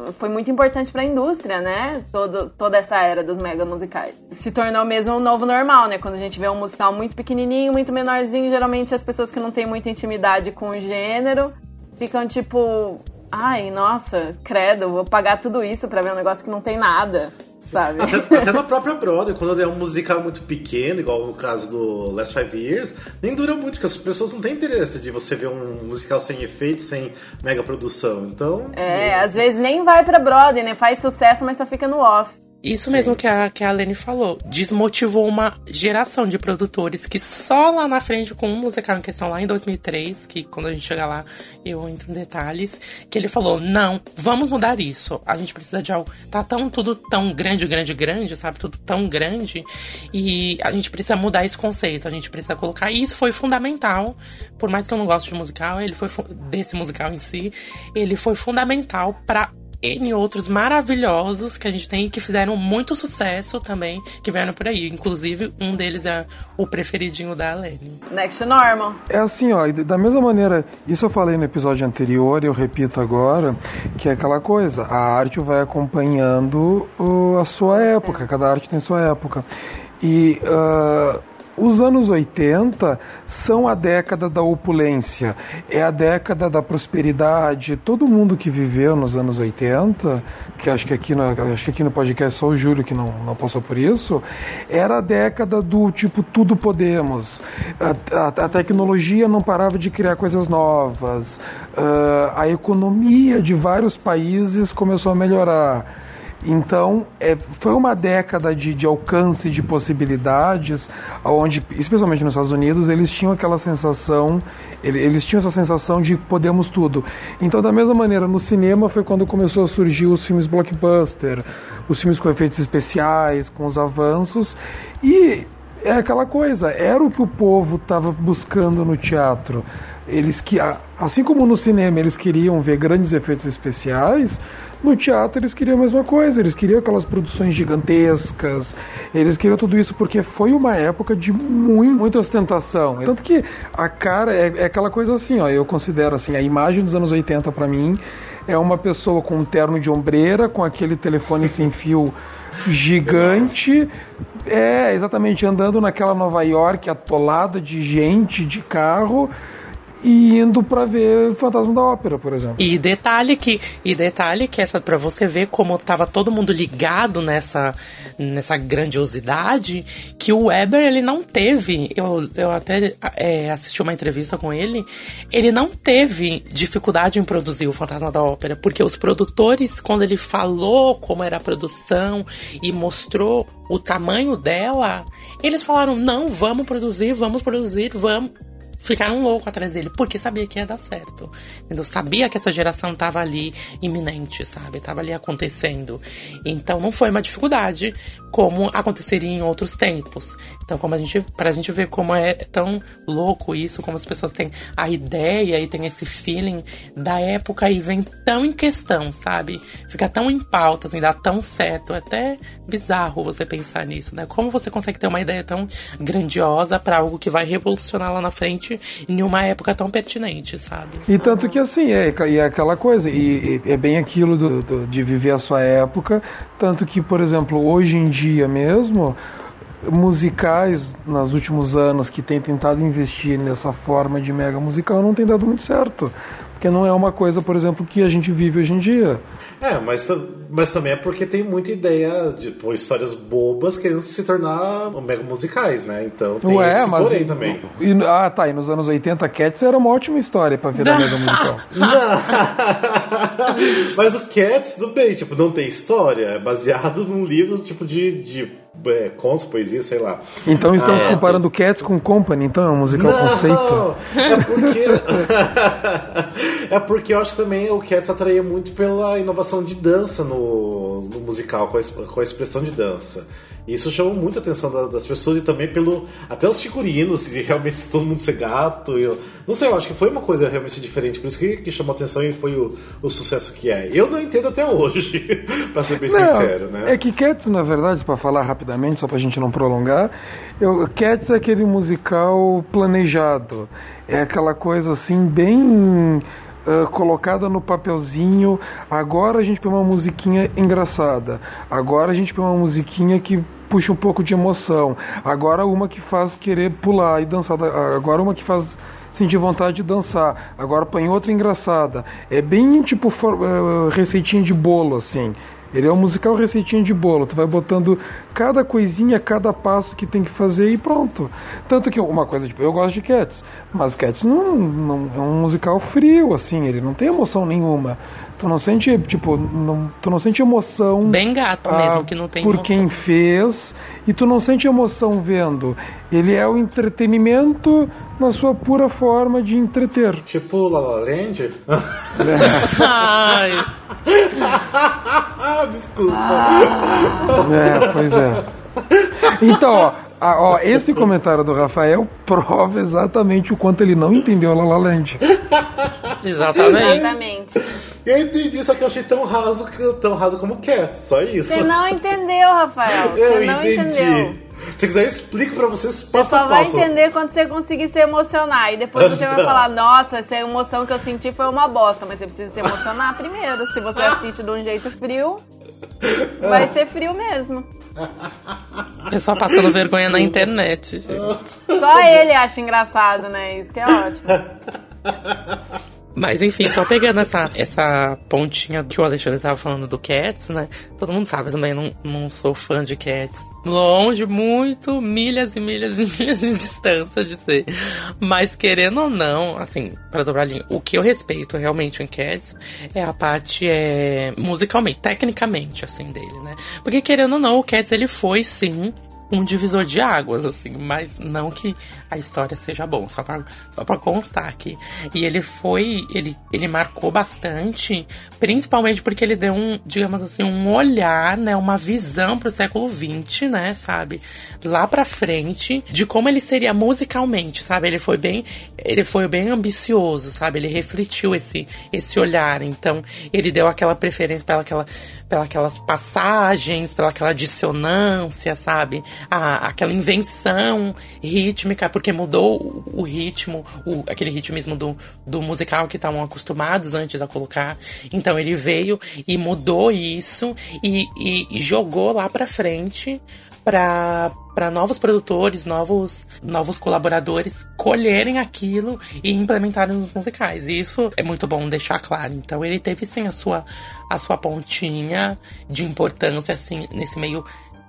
não- foi muito importante pra indústria, né? Todo, toda essa era dos mega musicais. Se tornou mesmo um novo normal, né? Quando a gente vê um musical muito pequenininho, muito menorzinho, geralmente as pessoas que não têm muita intimidade com o gênero ficam tipo, ai, nossa, credo, vou pagar tudo isso pra ver um negócio que não tem nada, sabe? Até, até na própria Broadway, quando é um musical muito pequeno, igual no caso do Last Five Years, nem dura muito, porque as pessoas não têm interesse de você ver um musical sem efeitos, sem mega produção. Então. É, às vezes nem vai pra Broadway, né? Faz sucesso, mas só fica no off. Isso mesmo que a, que a Lene falou. Desmotivou uma geração de produtores que só lá na frente, com um musical em questão lá em 2003, que quando a gente chegar lá eu entro em detalhes, que ele falou: não, vamos mudar isso. A gente precisa de algo. Tá tão, tudo tão grande, grande, grande, sabe? Tudo tão grande. E a gente precisa mudar esse conceito. A gente precisa colocar. E isso foi fundamental. Por mais que eu não goste de musical, ele foi desse musical em si, ele foi fundamental pra N outros maravilhosos que a gente tem e que fizeram muito sucesso também, que vieram por aí. Inclusive, um deles é o preferidinho da Lene. Next normal. É assim, ó, e da mesma maneira, isso eu falei no episódio anterior, eu repito agora, que é aquela coisa, a arte vai acompanhando o- a sua época, cada arte tem sua época. E ah, os anos 80 são a década da opulência, é a década da prosperidade. Todo mundo que viveu nos anos 80, que acho que aqui no, acho que aqui no podcast só o Júlio que não, não passou por isso, era a década do tipo tudo podemos. A, a- a tecnologia não parava de criar coisas novas. ah, a economia de vários países começou a melhorar. Então, é, foi uma década de, de alcance de possibilidades, onde, especialmente nos Estados Unidos, eles tinham aquela sensação, ele- eles tinham essa sensação de podemos tudo. Então, da mesma maneira, no cinema foi quando começou a surgir os filmes blockbuster, os filmes com efeitos especiais, com os avanços, e é aquela coisa, era o que o povo estava buscando no teatro. Eles que, assim como no cinema eles queriam ver grandes efeitos especiais, no teatro eles queriam a mesma coisa, eles queriam aquelas produções gigantescas, eles queriam tudo isso porque foi uma época de muito, muita ostentação. Tanto que a cara é, é aquela coisa assim, ó, eu considero assim, a imagem dos anos 80 para mim é uma pessoa com um terno de ombreira, com aquele telefone sem fio gigante. É, exatamente, andando naquela Nova York atolada de gente, de carro, e indo pra ver Fantasma da Ópera, por exemplo. E detalhe que, e detalhe que essa para você ver como tava todo mundo ligado nessa nessa grandiosidade, que o Weber ele não teve, eu, eu até é, assisti uma entrevista com ele, ele não teve dificuldade em produzir o Fantasma da Ópera, porque os produtores quando ele falou como era a produção e mostrou o tamanho dela, eles falaram não, vamos produzir, vamos produzir, vamos ficaram loucos atrás dele, porque sabia que ia dar certo. Entendeu? Sabia que essa geração tava ali iminente, sabe? Tava ali acontecendo. Então não foi uma dificuldade como aconteceria em outros tempos. Então, como a gente, pra gente ver como é tão louco isso, como as pessoas têm a ideia e têm esse feeling da época e vem tão em questão, sabe? Fica tão em pauta, assim, dá tão certo. É até bizarro você pensar nisso, né? Como você consegue ter uma ideia tão grandiosa pra algo que vai revolucionar lá na frente em uma época tão pertinente, sabe? E tanto que assim, é, é aquela coisa, e é bem aquilo do, do- de viver a sua época, tanto que, por exemplo, hoje em dia mesmo, musicais nos últimos anos que têm tentado investir nessa forma de mega musical não tem dado muito certo. Porque não é uma coisa, por exemplo, que a gente vive hoje em dia. É, mas, mas também é porque tem muita ideia de pô, histórias bobas querendo se tornar mega musicais, né? Então tem Ué, esse mas porém também. E, ah, tá. E nos anos 80, Cats era uma ótima história pra virar mega musical. mas o Cats, tudo bem, tipo, não tem história, é baseado num livro tipo de, de é, contos, poesia, sei lá. Então estamos Ah, comparando Cats com Company, então é um musical conceito. Não, é porque é porque eu acho que também o Cats atraía muito pela inovação de dança no, no musical, com a, com a expressão de dança. E Isso chamou muita atenção da- das pessoas e também pelo até os figurinos de realmente todo mundo ser gato. Eu, não sei, eu acho que foi uma coisa realmente diferente, por isso que, que chamou atenção e foi o, o sucesso que é. Eu não entendo até hoje, pra ser bem Não, sincero, né? É que Cats, na verdade, para falar rapidamente, só pra gente não prolongar, eu, Cats é aquele musical planejado. É aquela coisa assim, bem ah, colocada no papelzinho. Agora a gente põe uma musiquinha engraçada. Agora a gente põe uma musiquinha que puxa um pouco de emoção. Agora uma que faz querer pular e dançar. Agora uma que faz sentir vontade de dançar. Agora põe outra engraçada. É bem tipo eh, receitinha de bolo, assim. Ele é um musical receitinha de bolo. Tu vai botando cada coisinha, cada passo que tem que fazer e pronto. Tanto que uma coisa, tipo, eu gosto de Cats, mas Cats não, não é um musical frio, assim. Ele não tem emoção nenhuma. Tu não sente, tipo, não, tu não sente emoção Bem gato ah, mesmo, que não tem por emoção. quem fez e tu não sente emoção vendo. Ele é o entretenimento na sua pura forma de entreter. Tipo La La Land? Ai, Desculpa. É, pois é. Então, ó, a- ó, esse comentário do Rafael prova exatamente o quanto ele não entendeu La La Land. exatamente. Exatamente. Eu entendi, só que eu achei tão raso, tão raso como Cats, só isso. Você não entendeu, Rafael. Você Eu não entendi. entendeu. Se quiser, eu explico pra vocês passo Só a vai passo. entender quando você conseguir se emocionar. E depois você vai falar, nossa, essa emoção que eu senti foi uma bosta. Mas você precisa se emocionar primeiro. Se você assiste de um jeito frio, vai ser frio mesmo. Pessoal passando vergonha na internet. gente. Só ele acha engraçado, né? Isso que é ótimo. Mas enfim, só pegando essa, essa pontinha que o Alexandre estava falando do Cats, né? Todo mundo sabe, também não, não sou fã de Cats. Longe, muito, milhas e milhas e milhas de distância de ser. Mas querendo ou não, assim, pra dobrar a linha, o que eu respeito realmente em Cats é a parte é, musicalmente, tecnicamente, assim, dele, né? Porque querendo ou não, o Cats ele foi sim um divisor de águas, assim, mas não que a história seja bom, só pra, só pra constar aqui. E ele foi, ele, ele marcou bastante, principalmente porque ele deu um, digamos assim, um olhar, né, uma visão pro século XX, né, sabe? Lá pra frente, de como ele seria musicalmente, sabe? Ele foi bem, ele foi bem ambicioso, sabe? Ele refletiu esse, esse olhar, então ele deu aquela preferência pela aquela, pela aquelas passagens, pela aquela dissonância, sabe? A, aquela invenção rítmica, porque mudou o, o ritmo, o, aquele ritmismo do, do musical que estavam acostumados antes a colocar. Então ele veio e mudou isso e, e- e jogou lá pra frente para novos produtores, novos novos colaboradores colherem aquilo e implementarem nos musicais. E isso é muito bom deixar claro. Então ele teve sim a sua a sua pontinha de importância assim nesse meio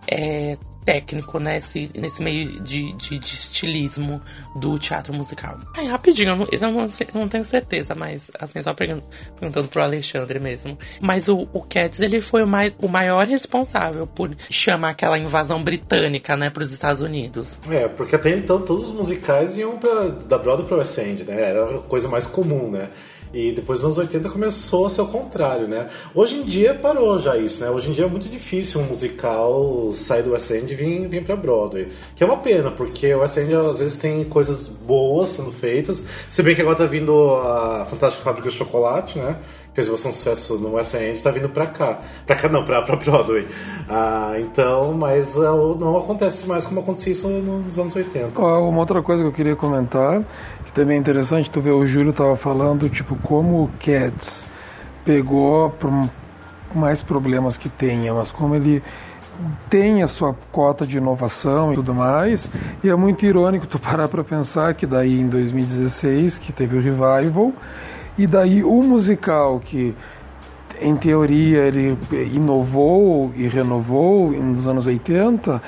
é, técnico, né? Esse, nesse meio de, de, de estilismo do teatro musical. Aí, rapidinho, eu não, eu não, tenho certeza, mas assim, só pergun- perguntando pro Alexandre mesmo. Mas o, o Cats, ele foi o, mai, o maior responsável por chamar aquela invasão britânica, né, pros Estados Unidos. É, porque até então todos os musicais iam pra, da Broadway pra West End, né? Era a coisa mais comum, né? E depois nos anos 80 começou a ser o contrário, né? Hoje em dia parou já isso, né? Hoje em dia é muito difícil um musical sair do West End e vir, vir pra Broadway. Que é uma pena, porque o West End às vezes tem coisas boas sendo feitas. Se bem que agora tá vindo a Fantástica Fábrica de Chocolate, né? fez bastante sucesso no West End, tá vindo pra cá. Pra cá não, pra, pra Broadway. Ah, então, mas ah, não acontece mais como acontecia isso nos anos 80. Ó, Uma outra coisa que eu queria comentar, que também é interessante, tu vê, o Júlio tava falando, tipo, como o Cats pegou por mais problemas que tenha, mas como ele tem a sua cota de inovação e tudo mais, e é muito irônico tu parar para pensar que daí em 2016, que teve o revival, E daí o musical que em teoria ele inovou e renovou nos anos 80,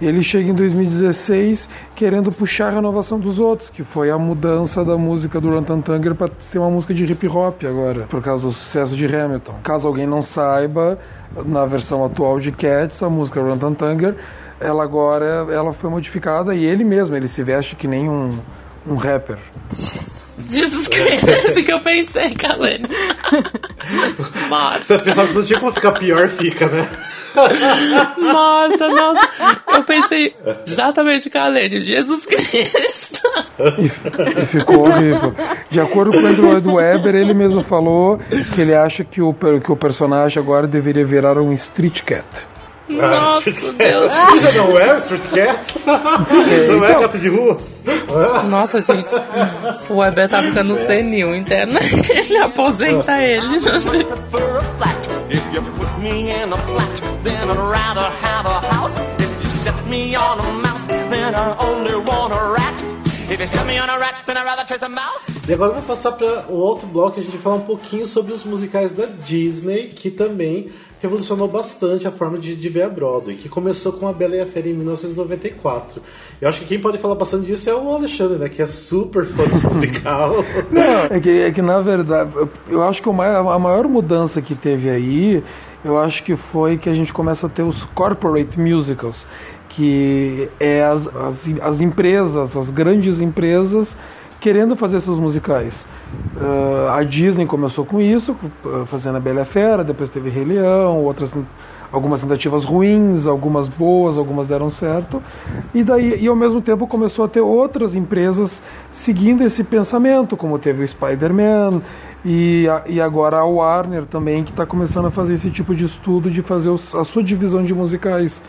ele chega em 2016 querendo puxar a renovação dos outros, que foi a mudança da música do Rantantanger para ser uma música de hip hop agora, por causa do sucesso de Hamilton. Caso alguém não saiba, na versão atual de Cats, a música Rantantanger, ela agora ela foi modificada e ele mesmo, ele se veste que nem um, um rapper. Jesus Cristo, que eu pensei, Kalene. Você pensava que não tinha como ficar pior, fica, né? Morta, nossa. Eu pensei exatamente, Kalene, Jesus Cristo. E, e ficou horrível. De acordo com o Andrew Weber, ele mesmo falou que ele acha que o, que o personagem agora deveria virar um street cat. Nossa, Deus. Isso não é Street Cat? Não é então. gato de rua? Nossa, gente. O Weber tá ficando senil interno. Ele aposenta ele. for a flat. If you put me in a flat, then I'd rather have a house. If you set me on a mouse, then I only want a rat. If you set me on a rat, then I'd rather chase a mouse. E agora vamos passar para o outro bloco e a gente vai falar um pouquinho sobre os musicais da Disney, que também revolucionou bastante a forma de, de ver a Broadway, que começou com A Bela e a Fera em 1994. Eu acho que quem pode falar bastante disso é o Alexandre, né, que é super fã desse musical. É que, é que na verdade, eu- acho que a maior mudança que teve aí, eu acho que foi que a gente começa a ter os corporate musicals, que é as, as, as empresas, as grandes empresas querendo fazer seus musicais. Ah, a Disney começou com isso, ah, fazendo a Bela a Fera, depois teve Rei Leão, outras algumas tentativas ruins, algumas boas, algumas deram certo. E daí e ao mesmo tempo começou a ter outras empresas seguindo esse pensamento, como teve o Spider-Man e, a- e agora a Warner também que está começando a fazer esse tipo de estudo de fazer os- a sua divisão de musicais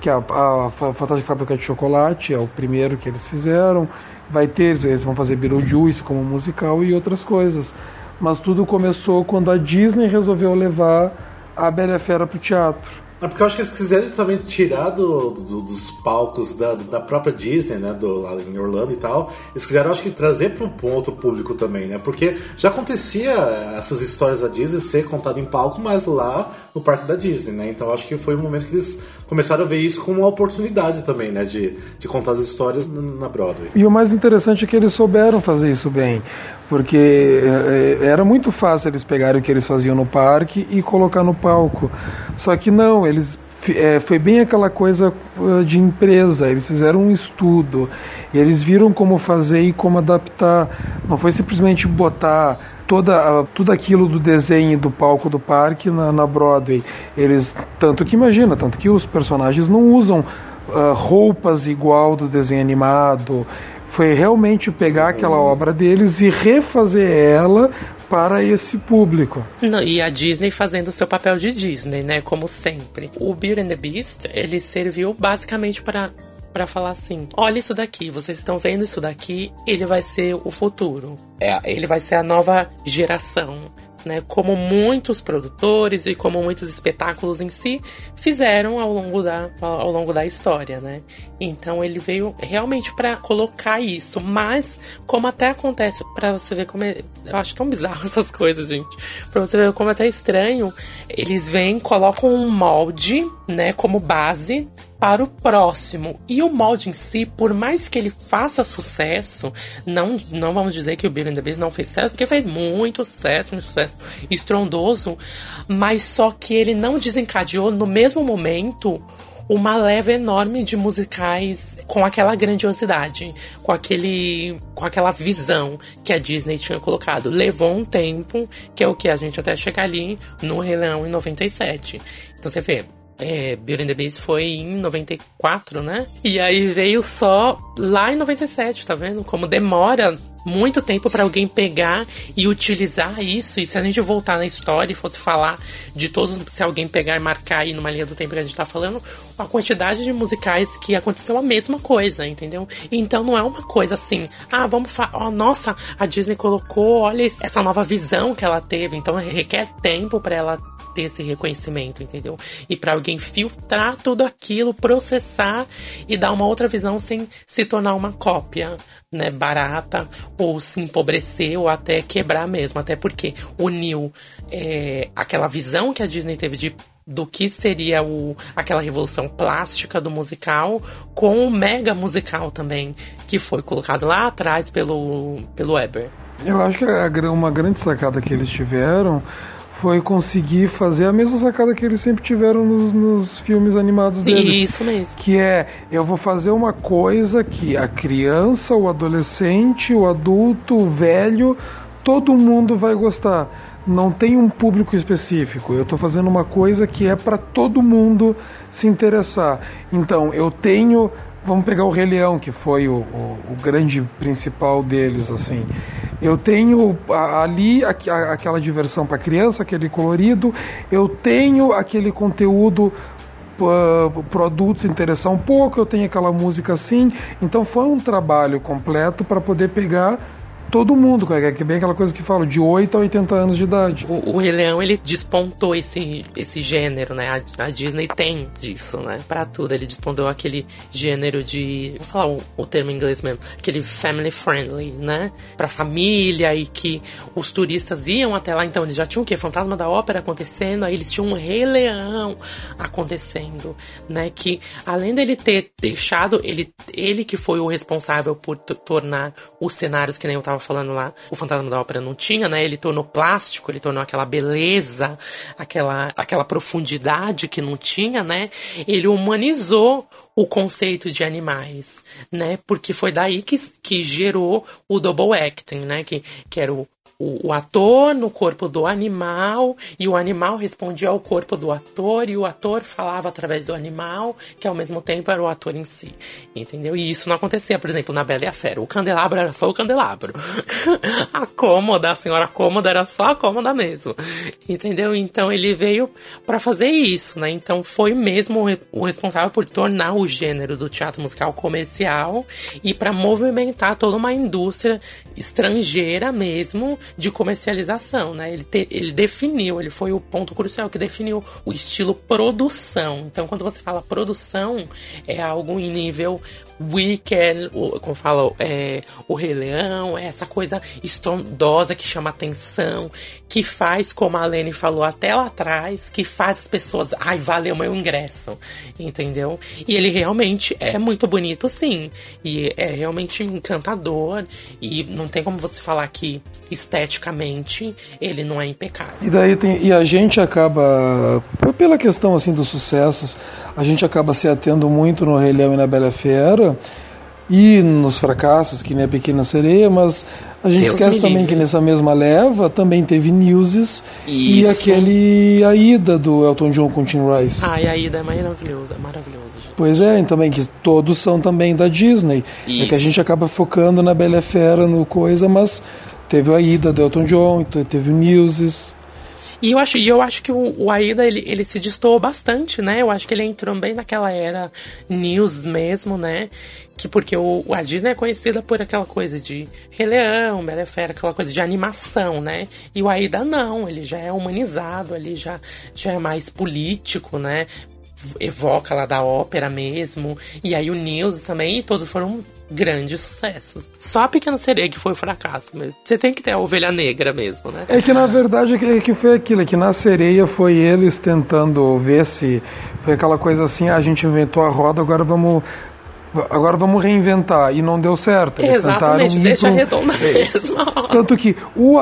que é a, a Fa- Fantástica Fábrica de Chocolate é o primeiro que eles fizeram. Vai ter, eles vão fazer Beetlejuice como musical e outras coisas. Mas tudo começou quando a Disney resolveu levar a Bela Fera pro teatro. É porque eu acho que eles quiseram também tirar do, do- dos palcos da, da própria Disney, né? Do, lá em Orlando e tal. Eles quiseram, acho que, trazer para um outro público também, né? Porque já acontecia essas histórias da Disney ser contada em palco, mas lá no parque da Disney, né? Então acho que foi um momento que eles começaram a ver isso como uma oportunidade também, né? De, de contar as histórias na Broadway. E o mais interessante é que eles souberam fazer isso bem, porque é, é, era muito fácil eles pegarem o que eles faziam no parque e colocar no palco. Só que não, eles é, foi bem aquela coisa uh, de empresa. Eles fizeram um estudo, eles viram como fazer e como adaptar. Não foi simplesmente botar toda tudo aquilo do desenho do palco do parque na, na Broadway. Eles tanto que imagina, tanto que os personagens não usam ah, roupas igual do desenho animado. Foi realmente pegar aquela obra deles e refazer ela para esse público. Não, e a Disney fazendo o seu papel de Disney, né? Como sempre. O Beauty and the Beast, ele serviu basicamente para para falar assim: olha isso daqui, vocês estão vendo isso daqui, ele vai ser o futuro. É, ele vai ser a nova geração. Né, como muitos produtores e como muitos espetáculos em si fizeram ao longo da, ao longo da história, né? Então ele veio realmente para colocar isso, mas como até acontece para você ver como é, eu acho tão bizarro essas coisas, gente. Para você ver como é até estranho, eles vêm, colocam um molde, né, como base para o próximo. E o molde em si, por mais que ele faça sucesso, não, não vamos dizer que o and the Beast não fez sucesso, porque fez muito sucesso, muito sucesso estrondoso, mas só que ele não desencadeou no mesmo momento uma leva enorme de musicais com aquela grandiosidade, com aquele com aquela visão que a Disney tinha colocado. Levou um tempo, que é o que a gente até chegar ali no Rei Leão em 97. Então você vê, é, Beauty and the Beast foi em 94, né? E aí veio só lá em 97, tá vendo? Como demora muito tempo para alguém pegar e utilizar isso. E se a gente voltar na história e fosse falar de todos, se alguém pegar e marcar aí numa linha do tempo que a gente tá falando, a quantidade de musicais que aconteceu a mesma coisa, entendeu? Então não é uma coisa assim, ah, vamos falar, oh, nossa, a Disney colocou, olha essa nova visão que ela teve, então requer tempo para ela ter esse reconhecimento, entendeu? E para alguém filtrar tudo aquilo, processar e dar uma outra visão sem se tornar uma cópia né, barata, ou se empobrecer, ou até quebrar mesmo. Até porque uniu é, aquela visão que a Disney teve de do que seria o, aquela revolução plástica do musical com o mega musical também, que foi colocado lá atrás pelo, pelo Weber. Eu acho que uma grande sacada que eles tiveram foi conseguir fazer a mesma sacada que eles sempre tiveram nos, nos, filmes animados deles. Isso mesmo. Que é, eu vou fazer uma coisa que a criança, o adolescente, o adulto, o velho, todo mundo vai gostar. Não tem um público específico. Eu estou fazendo uma coisa que é para todo mundo se interessar. Então, eu tenho vamos pegar o Rei Leão, que foi o, o, o grande principal deles, assim. Eu tenho ali aquela diversão para criança, aquele colorido. Eu tenho aquele conteúdo Uh, produtos interessar um pouco, eu tenho aquela música assim. Então foi um trabalho completo para poder pegar todo mundo, que é bem aquela coisa que falo, de 8 a 80 anos de idade. O, o Rei Leão, ele despontou esse, esse gênero, né? A, a, Disney tem disso, né? Pra tudo. Ele despontou aquele gênero de. Vou falar o, o termo em inglês mesmo. Aquele family friendly, né? Pra família e que os turistas iam até lá. Então eles já tinham o quê? Fantasma da Ópera acontecendo. Aí eles tinham um Rei Leão acontecendo, né? Que além dele ter deixado, ele, ele que foi o responsável por tornar os cenários que nem eu tava tava falando lá, o Fantasma da Ópera não tinha, né? Ele tornou plástico, ele tornou aquela beleza, aquela, aquela profundidade que não tinha, né? Ele humanizou o conceito de animais, né? Porque foi daí que, que gerou o double acting, né? Que, que era o, o, o, ator no corpo do animal e o animal respondia ao corpo do ator e o ator falava através do animal, que ao mesmo tempo era o ator em si, entendeu? E isso não acontecia, por exemplo, na Bela e a Fera. O candelabro era só o candelabro. a cômoda, a senhora cômoda era só a cômoda mesmo, entendeu? Então ele veio para fazer isso, né? Então foi mesmo o responsável por tornar o gênero do teatro musical comercial e para movimentar toda uma indústria estrangeira mesmo de comercialização, né? Ele, te, ele definiu, ele foi o ponto crucial que definiu o estilo produção. Então, quando você fala produção, é algo em nível Wicked, o, como fala, é, o Rei Leão, é essa coisa estrondosa que chama atenção, que faz, como a Lene falou até lá atrás, que faz as pessoas, ai, valeu meu ingresso, entendeu? E ele realmente é muito bonito, sim, e é realmente encantador, e não tem como você falar que esteticamente ele não é impecável. E daí tem, e a gente acaba, pela questão assim dos sucessos, a gente acaba se atendo muito no Rei Leão e na Bela Fera e nos fracassos, que nem a Pequena Sereia, mas a gente Deus esquece também livre. que nessa mesma leva também teve Newses e aquele Aida do Elton John com Tim Rice. Ah, e a Aida é maravilhoso, é maravilhoso. Gente. Pois é, também que todos são também da Disney. Isso. É que a gente acaba focando na Bela Fera, no coisa, mas teve a Aida do Elton John, teve o Newses. E eu acho, e eu acho que o, o Aida ele, ele se destoou bastante, né? Eu acho que ele entrou bem naquela era news mesmo, né? Que porque o, a Disney é conhecida por aquela coisa de Rei Leão, Bela Fera, aquela coisa de animação, né? E o Aida não, ele já é humanizado, ele já, já é mais político, né? Evoca lá da ópera mesmo. E aí o Nils também, e todos foram grandes sucessos. Só a Pequena Sereia que foi um fracasso. Você tem que ter a ovelha negra mesmo, né? É que na verdade é que foi aquilo, é que na sereia foi eles tentando ver se foi aquela coisa assim, ah, a gente inventou a roda, agora vamos agora vamos reinventar e não deu certo. Eles Exatamente, deixa redonda é. mesmo. Tanto que o,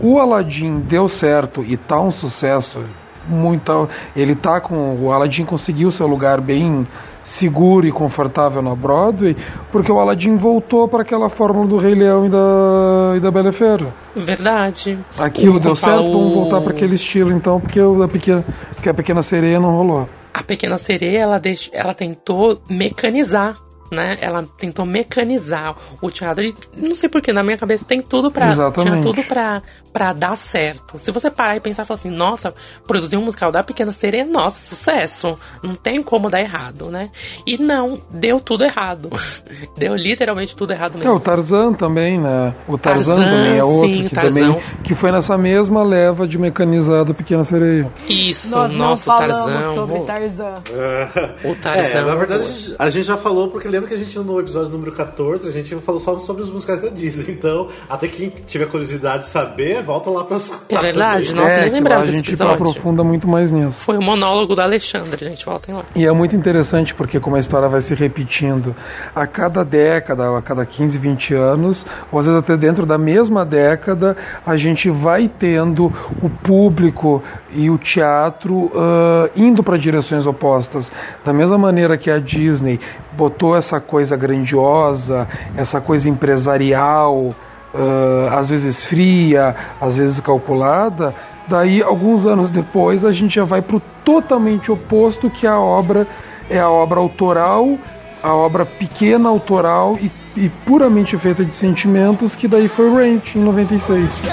o Aladdin deu certo e tá um sucesso muito. Ele tá com. O Aladdin conseguiu seu lugar bem seguro e confortável na Broadway, porque o Aladdin voltou para aquela fórmula do Rei Leão e da, e da Bela Fera. Verdade. Aquilo o, deu certo, o... vamos voltar para aquele estilo então, porque a, pequena, porque a Pequena Sereia não rolou. A Pequena Sereia, ela, deix... ela tentou mecanizar né? Ela tentou mecanizar o teatro. E não sei porquê, na minha cabeça tem tudo pra. Exatamente. Tinha tudo pra, pra dar certo. Se você parar e pensar e falar assim, nossa, produzir um musical da Pequena Sereia, nossa, sucesso. Não tem como dar errado, né? E não, deu tudo errado. deu literalmente tudo errado mesmo. É, o Tarzan também, né? O Tarzan, Tarzan, também é outro sim, que o Tarzan. também que foi nessa mesma leva de mecanizado Pequena Sereia. Isso, Nós não nossa, o falamos Tarzan. sobre oh, Tarzan. O Tarzan. É, na verdade, a gente já falou, porque lembra que a gente no episódio número 14, a gente falou só sobre os musicais da Disney. Então, até quem tiver curiosidade de saber, volta lá pra É verdade, também. Nossa, é, nem lembrava lá a desse gente episódio. aprofunda muito mais nisso. Foi o monólogo do Alexandre, gente. Voltem lá. E é muito interessante porque como a história vai se repetindo a cada década, a cada 15, 20 anos, ou às vezes até dentro da mesma década, a gente vai tendo o público e o teatro ah, indo para direções opostas. Da mesma maneira que a Disney botou essa coisa grandiosa, essa coisa empresarial, ah, às vezes fria, às vezes calculada, Daí, alguns anos depois, a gente já vai para o totalmente oposto, que a obra é a obra autoral, a obra pequena autoral e, e puramente feita de sentimentos, que daí foi Ranch em 96.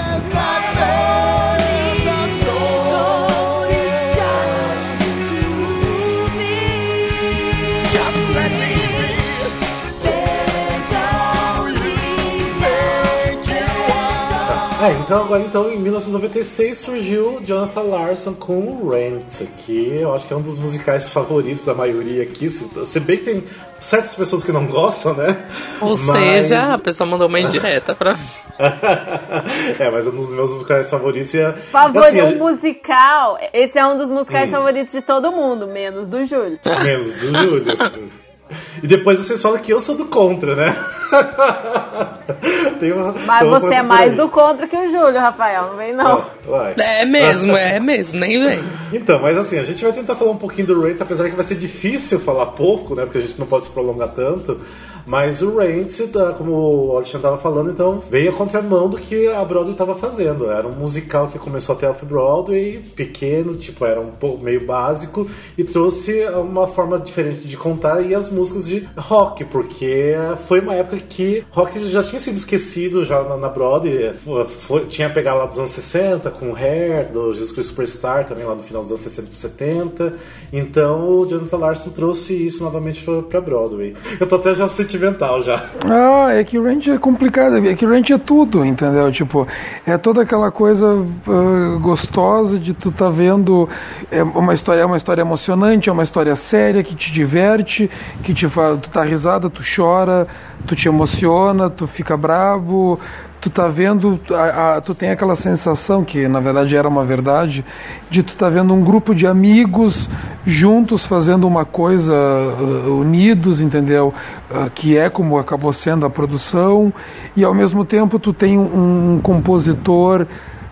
É, então agora então em 1996 surgiu Jonathan Larson com Rent, que eu acho que é um dos musicais favoritos da maioria aqui. Se, se bem que tem certas pessoas que não gostam, né? Ou Mas- seja, a pessoa mandou uma indireta pra. é, mas é um dos meus musicais favoritos. E, é- Favorito assim, um gente- musical. Esse é um dos musicais Hum. favoritos de todo mundo, menos do Júlio. Menos do Júlio. E depois vocês falam que eu sou do contra, né? Tem uma- Mas uma você é mais do contra que o Júlio, Rafael. Não vem, não. Vai. É mesmo, é mesmo, nem vem. Então, mas assim, a gente vai tentar falar um pouquinho do Rent, apesar que vai ser difícil falar pouco, né? Porque a gente não pode se prolongar tanto. Mas o Rent, tá, como o Alexandre estava falando, então veio a contramão do que a Broadway estava fazendo. Era um musical que começou até off-Broadway, pequeno, tipo, era um pouco meio básico, e trouxe uma forma diferente de contar e as músicas de rock, porque foi uma época que rock já tinha sido esquecido já na, na Broadway. Foi- tinha pegado lá dos anos 60, com Hair, do Jesus Christ Superstar, também lá no final dos anos 60 e 70. Então o Jonathan Larson trouxe isso novamente pra, pra Broadway. Eu tô até já sentimental já. Ah, é que Ranch é complicado, é que Ranch é tudo, entendeu? Tipo, é toda aquela coisa ah, gostosa de tu tá vendo é uma história, é uma história emocionante, é uma história séria que te diverte, que te faz, tu tá risada, tu chora, tu te emociona, tu fica bravo, tu tá vendo, a, a- tu tem aquela sensação que na verdade era uma verdade, de tu tá vendo um grupo de amigos juntos fazendo uma coisa uh, unidos, entendeu? Uh, que é como acabou sendo a produção e ao mesmo tempo tu tem um, um compositor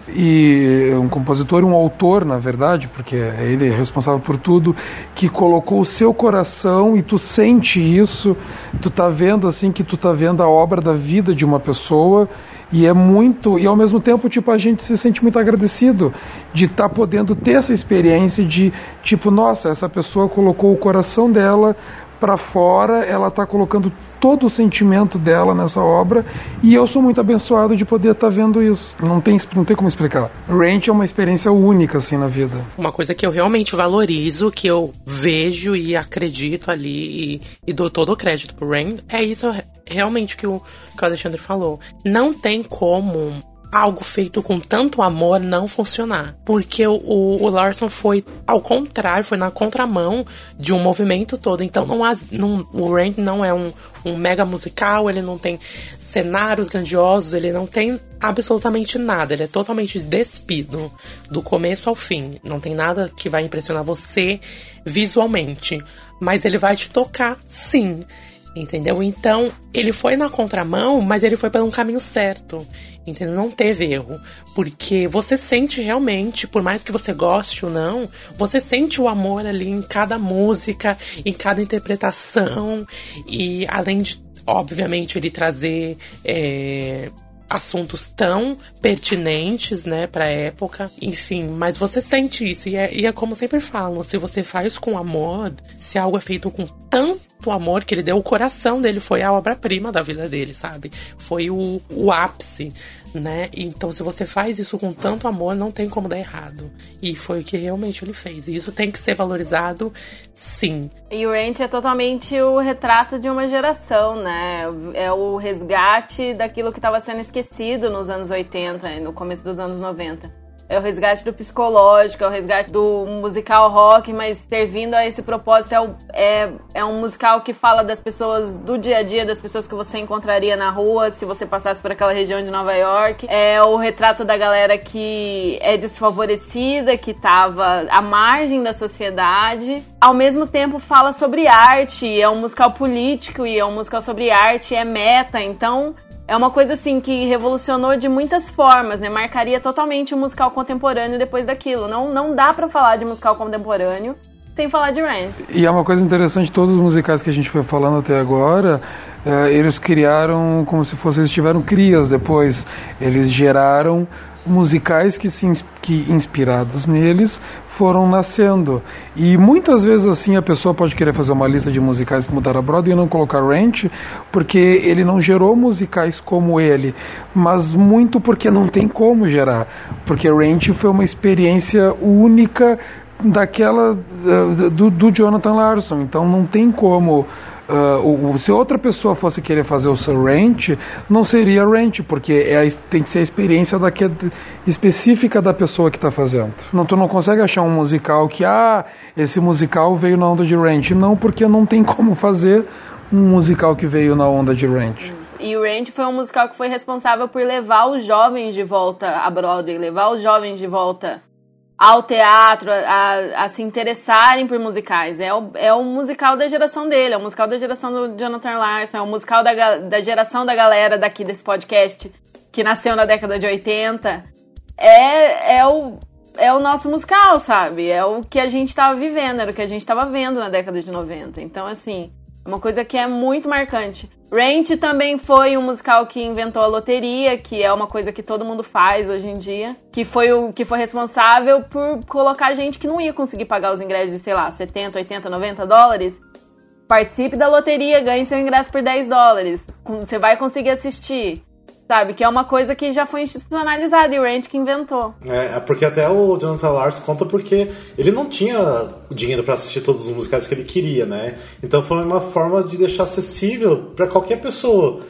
e um compositor um autor, na verdade, porque ele é responsável por tudo, que colocou o seu coração e tu sente isso, tu tá vendo assim que tu tá vendo a obra da vida de uma pessoa e é muito, e ao mesmo tempo, tipo, a gente se sente muito agradecido de estar podendo ter essa experiência de, tipo, nossa, essa pessoa colocou o coração dela para fora, ela está colocando todo o sentimento dela nessa obra e eu sou muito abençoado de poder estar vendo isso. Não tem, não tem como explicar. Ranch é uma experiência única assim na vida. Uma coisa que eu realmente valorizo, que eu vejo e acredito ali e, e dou todo o crédito pro Rain, é isso realmente que o, que o Alexandre falou. Não tem como algo feito com tanto amor não funcionar. Porque o, o, o Larson foi ao contrário, foi na contramão de um movimento todo. Então não, há- não, o Rain não é um, um mega musical, ele não tem cenários grandiosos, ele não tem absolutamente nada. Ele é totalmente despido do começo ao fim. Não tem nada que vai impressionar você visualmente. Mas ele vai te tocar, sim. Entendeu? Então, ele foi na contramão, mas ele foi pelo um caminho certo. Entendeu? Não teve erro. Porque você sente realmente, por mais que você goste ou não, você sente o amor ali em cada música, em cada interpretação. E além de, obviamente, ele trazer. é, assuntos tão pertinentes, né, pra época. Enfim, mas você sente isso. E é, e é como sempre falam: se você faz com amor, se algo é feito com tanto amor que ele deu o coração dele, foi a obra-prima da vida dele, sabe? Foi o, o ápice, né? Então, se você faz isso com tanto amor, não tem como dar errado. E foi o que realmente ele fez. E isso tem que ser valorizado, sim. E o Ranch é totalmente o retrato de uma geração, né? É o resgate daquilo que estava sendo esquecido nos anos 80 e no começo dos anos 90 é o resgate do psicológico, é o resgate do musical rock, mas servindo a esse propósito é, o, é, é um musical que fala das pessoas do dia a dia, das pessoas que você encontraria na rua se você passasse por aquela região de Nova York. É o retrato da galera que é desfavorecida, que estava à margem da sociedade. Ao mesmo tempo fala sobre arte, é um musical político e é um musical sobre arte, é meta, então é uma coisa assim que revolucionou de muitas formas, né? Marcaria totalmente o musical contemporâneo depois daquilo. Não, não dá para falar de musical contemporâneo sem falar de Rand. E é uma coisa interessante, todos os musicais que a gente foi falando até agora, eles criaram como se fossem, eles tiveram crias depois. Eles geraram musicais que, se, que inspirados neles foram nascendo. E muitas vezes assim a pessoa pode querer fazer uma lista de musicais que mudaram a Broadway e não colocar Ranch, porque ele não gerou musicais como ele, mas muito porque não tem como gerar, porque Ranch foi uma experiência única daquela eh, do, do Jonathan Larson, então não tem como Uh, o, se outra pessoa fosse querer fazer o seu ranch, não seria ranch, porque é a, tem que ser a experiência daquele, específica da pessoa que está fazendo. Não, tu não consegue achar um musical que, ah, esse musical veio na onda de ranch. Não, porque não tem como fazer um musical que veio na onda de ranch. E o Ranch foi um musical que foi responsável por levar os jovens de volta a Broadway, levar os jovens de volta ao teatro, a, a, se interessarem por musicais. É o, é o musical da geração dele, é o musical da geração do Jonathan Larson, é o musical da, da geração da galera daqui desse podcast, que nasceu na década de 80. É, é, o, é o nosso musical, sabe? É o que a gente estava vivendo, era o que a gente estava vendo na década de 90. Então, assim, é uma coisa que é muito marcante. Rent também foi um musical que inventou a loteria, que é uma coisa que todo mundo faz hoje em dia, que foi o que foi responsável por colocar gente que não ia conseguir pagar os ingressos de, sei lá, 70, 80, 90 dólares. Participe da loteria, ganhe seu ingresso por 10 dólares. Você vai conseguir assistir. Sabe? Que é uma coisa que já foi institucionalizada e o Ranch que inventou. É, é, porque até o Jonathan Larson conta porque ele não tinha dinheiro para assistir todos os musicais que ele queria, né? Então foi uma forma de deixar acessível para qualquer pessoa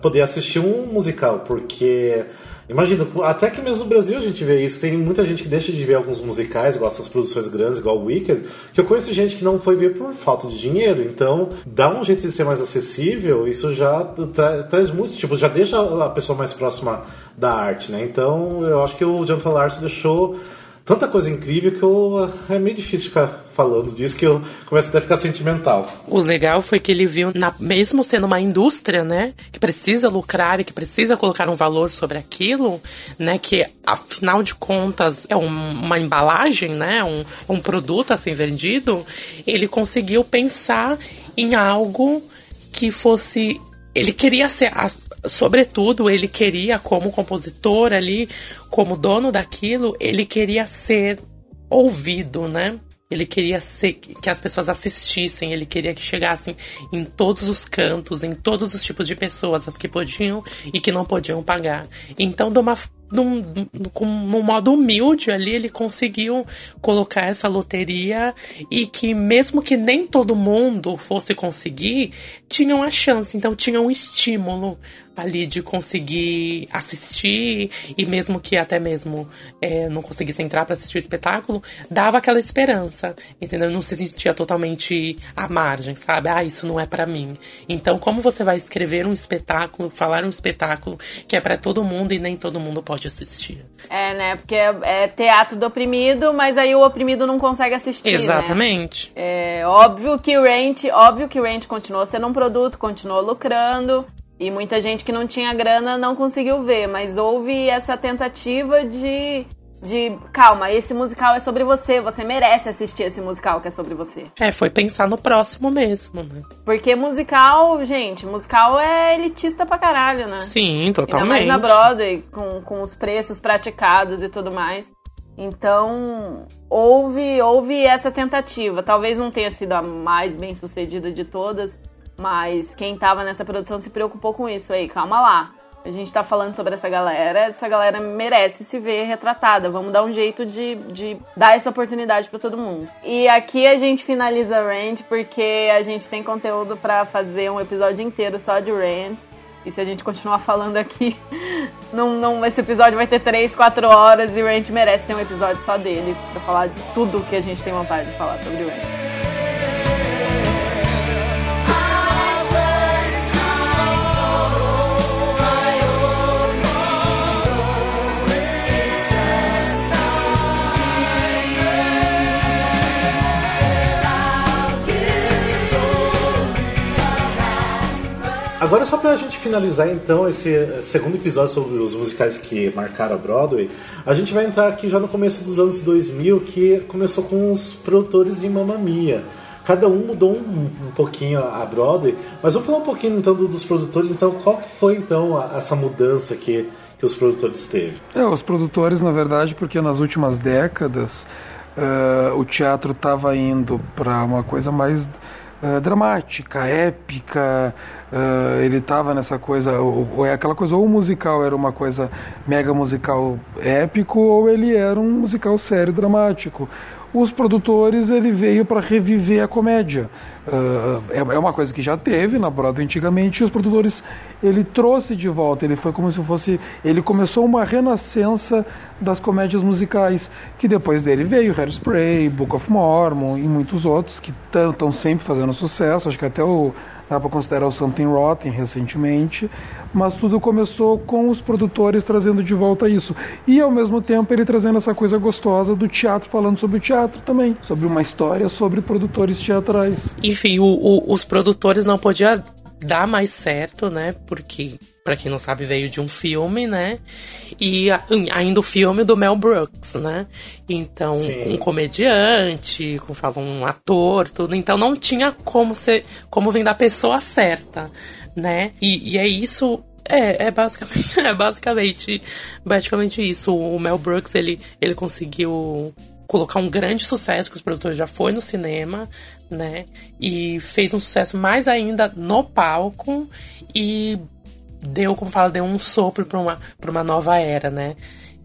poder assistir um musical, porque Imagina, até que mesmo no Brasil a gente vê isso. Tem muita gente que deixa de ver alguns musicais, gosta das produções grandes, igual o Wicked, que eu conheço gente que não foi ver por falta de dinheiro. Então, dá um jeito de ser mais acessível, isso já tra traz muito, tipo, já deixa a pessoa mais próxima da arte, né? Então, eu acho que o Jonathan Larson deixou tanta coisa incrível que eu, é meio difícil ficar falando disso que eu começo até a ficar sentimental. O legal foi que ele viu, na, mesmo sendo uma indústria, né, que precisa lucrar e que precisa colocar um valor sobre aquilo, né, que afinal de contas é um, uma embalagem, né, um, um produto a ser vendido, ele conseguiu pensar em algo que fosse ele queria ser sobretudo, ele queria, como compositor ali, como dono daquilo, ele queria ser ouvido, né? Ele queria ser, que as pessoas assistissem, ele queria que chegassem em todos os cantos, em todos os tipos de pessoas, as que podiam e que não podiam pagar. Então, de uma modo humilde ali, ele conseguiu colocar essa loteria e que mesmo que nem todo mundo fosse conseguir, tinham a chance, então tinha um estímulo ali de conseguir assistir e mesmo que até mesmo é, não conseguisse entrar para assistir o espetáculo, dava aquela esperança, entendeu? Não se sentia totalmente à margem, sabe? Ah, isso não é para mim. Então, como você vai escrever um espetáculo, falar um espetáculo que é para todo mundo e nem todo mundo pode assistir? É, né? Porque é, é teatro do oprimido, mas aí o oprimido não consegue assistir. Né? Exatamente. Né? É óbvio que o Rent, óbvio que o Rent continuou sendo um produto, continuou lucrando. E muita gente que não tinha grana não conseguiu ver, mas houve essa tentativa de de calma, esse musical é sobre você, você merece assistir esse musical que é sobre você. É, foi pensar no próximo mesmo, né? Porque musical, gente, musical é elitista pra caralho, né? Sim, totalmente. Ainda mais na Broadway, com, com os preços praticados e tudo mais. Então, houve, houve essa tentativa. Talvez não tenha sido a mais bem sucedida de todas, mas quem estava nessa produção se preocupou com isso. Aí, calma lá. A gente tá falando sobre essa galera, essa galera merece se ver retratada. Vamos dar um jeito de, de dar essa oportunidade para todo mundo. E aqui a gente finaliza Rant porque a gente tem conteúdo para fazer um episódio inteiro só de Rant. E se a gente continuar falando aqui, não, não, esse episódio vai ter 3, 4 horas e o Rant merece ter um episódio só dele pra falar de tudo que a gente tem vontade de falar sobre o Rant. Agora, só pra gente finalizar então esse segundo episódio sobre os musicais que marcaram a Broadway, a gente vai entrar aqui já no começo dos anos 2000, que começou com os produtores em Mamma Mia. Cada um mudou um, um pouquinho a Broadway, mas vamos falar um pouquinho então dos produtores. Então, qual que foi então a, essa mudança que, que os produtores teve? É, os produtores, na verdade, porque nas últimas décadas uh, o teatro estava indo para uma coisa mais uh, dramática, épica, uh, ele estava nessa coisa, ou, ou, é aquela coisa, ou o musical era uma coisa mega musical épico, ou ele era um musical sério, dramático os produtores ele veio para reviver a comédia. Uh, é, é, uma coisa que já teve na Broadway antigamente, e os produtores ele trouxe de volta, ele foi como se fosse, ele começou uma renascença das comédias musicais, que depois dele veio Hairspray, Book of Mormon e muitos outros que estão sempre fazendo sucesso, acho que até o dá para considerar o Something Rotten recentemente, mas tudo começou com os produtores trazendo de volta isso. E ao mesmo tempo ele trazendo essa coisa gostosa do teatro, falando sobre o teatro também, sobre uma história sobre produtores teatrais. Enfim, o, o, os produtores não podiam dar mais certo, né? Porque para quem não sabe, veio de um filme, né? E ainda o filme do Mel Brooks, né? Então, Sim. um comediante, como fala, um ator, tudo. Então não tinha como ser, como vem da pessoa certa, né? E, e é isso é, é basicamente, é basicamente, basicamente isso. O Mel Brooks, ele, ele conseguiu colocar um grande sucesso que os produtores já foi no cinema, né? E fez um sucesso mais ainda no palco e deu, como fala, deu um sopro para uma, uma nova era, né?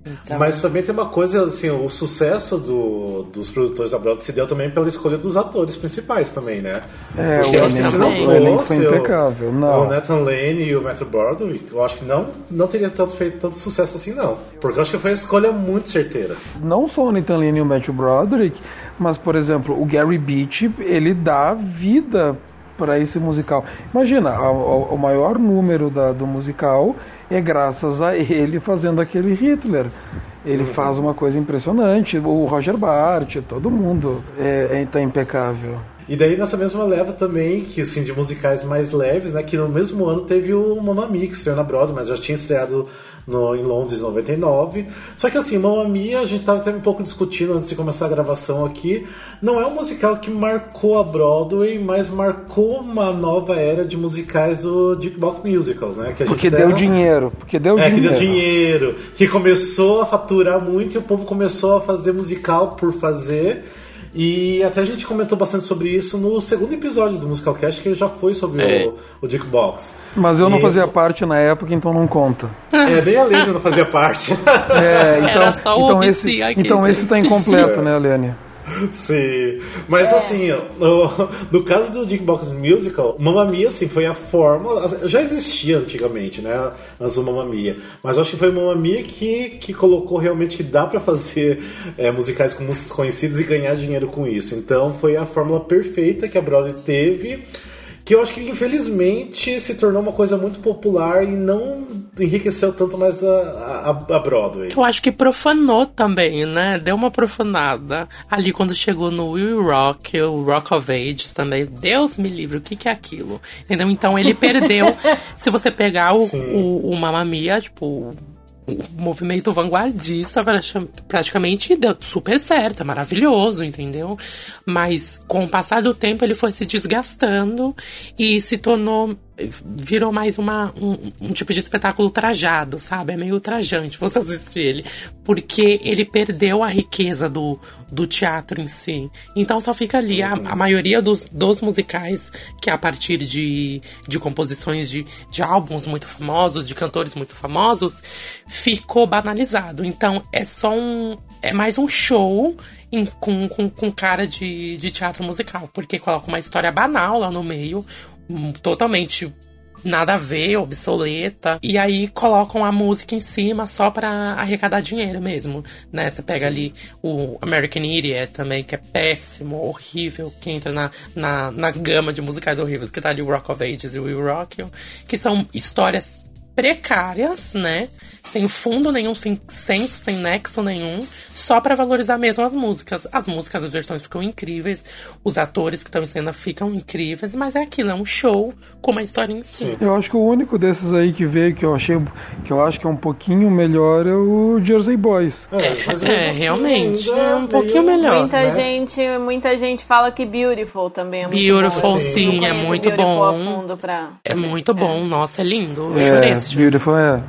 Então... Mas também tem uma coisa, assim, o sucesso do, dos produtores da Broadway se deu também pela escolha dos atores principais também, né? É, Porque o elenco, não o elenco foi impecável. Não. O Nathan Lane e o Matthew Broderick, eu acho que não, não teria tanto feito tanto sucesso assim, não. Porque eu acho que foi uma escolha muito certeira. Não só o Nathan Lane e o Matthew Broderick, mas, por exemplo, o Gary Beach, ele dá vida para esse musical. Imagina, o maior número da, do musical é graças a ele fazendo aquele Hitler. Ele uhum. faz uma coisa impressionante. O Roger Bart, todo mundo é, é, tá impecável. E daí nessa mesma leva também, que assim, de musicais mais leves, né? Que no mesmo ano teve o Mamma Mia, que estreou na Broadway, mas já tinha estreado no, em Londres em 99. Só que assim, Mamma Mia, a gente estava até um pouco discutindo antes de começar a gravação aqui, não é um musical que marcou a Broadway, mas marcou uma nova era de musicais do Jukebox Musicals, né? Que porque deu dinheiro, porque deu é, dinheiro. que deu dinheiro, que começou a faturar muito e o povo começou a fazer musical por fazer. E até a gente comentou bastante sobre isso no segundo episódio do Musical Cast, que já foi sobre é. o, o Dick Box. Mas eu não e... fazia parte na época, então não conta. É, nem a Lênia não fazia parte. É, então, Era só o então esse, aqui, Então esse tá incompleto, né, Lênia? Sim, mas é. assim, no, no, caso do Jukebox Musical, Mamma Mia, assim, foi a fórmula, já existia antigamente, né, antes do Mamma Mia, mas eu acho que foi o Mamma Mia que, que colocou realmente que dá para fazer é, musicais com músicas conhecidas e ganhar dinheiro com isso, então foi a fórmula perfeita que a Broadway teve, que eu acho que infelizmente se tornou uma coisa muito popular e não enriqueceu tanto mais a, a, a, Broadway. Eu acho que profanou também, né? Deu uma profanada. Ali quando chegou no Will Rock, o Rock of Ages também. Deus me livre, o que, que é aquilo? Entendeu? Então ele perdeu. se você pegar o, o, o Mamma Mia, tipo o movimento vanguardista praticamente deu super certo, é maravilhoso, entendeu? Mas com o passar do tempo ele foi se desgastando e se tornou virou mais uma, um, um, tipo de espetáculo trajado, sabe? É meio trajante você assistir ele. Porque ele perdeu a riqueza do, do teatro em si. Então só fica ali. A, a maioria dos, dos musicais, que é a partir de, de composições de, de álbuns muito famosos, de cantores muito famosos, ficou banalizado. Então é só um. É mais um show com, com, com cara de, de teatro musical. Porque coloca uma história banal lá no meio totalmente nada a ver, obsoleta. E aí colocam a música em cima só para arrecadar dinheiro mesmo, né? Você pega ali o American Idiot também, que é péssimo, horrível, que entra na, na, na gama de musicais horríveis, que tá ali o Rock of Ages e o Will Rock que são histórias precárias, né? Sem fundo nenhum, sem senso, sem nexo nenhum, só para valorizar mesmo as músicas. As músicas, as versões ficam incríveis, os atores que estão em cena ficam incríveis, mas é aquilo, é um show com uma história em si. Eu acho que o único desses aí que veio que eu achei que eu acho que é um pouquinho melhor é o Jersey Boys. É, é, é realmente, é um pouquinho melhor. Muita né? gente, muita gente fala que Beautiful também é muito Beautiful, bom. sim, é muito bom. Pra... É muito bom, nossa, é lindo. Eu É, chorei Beautiful é.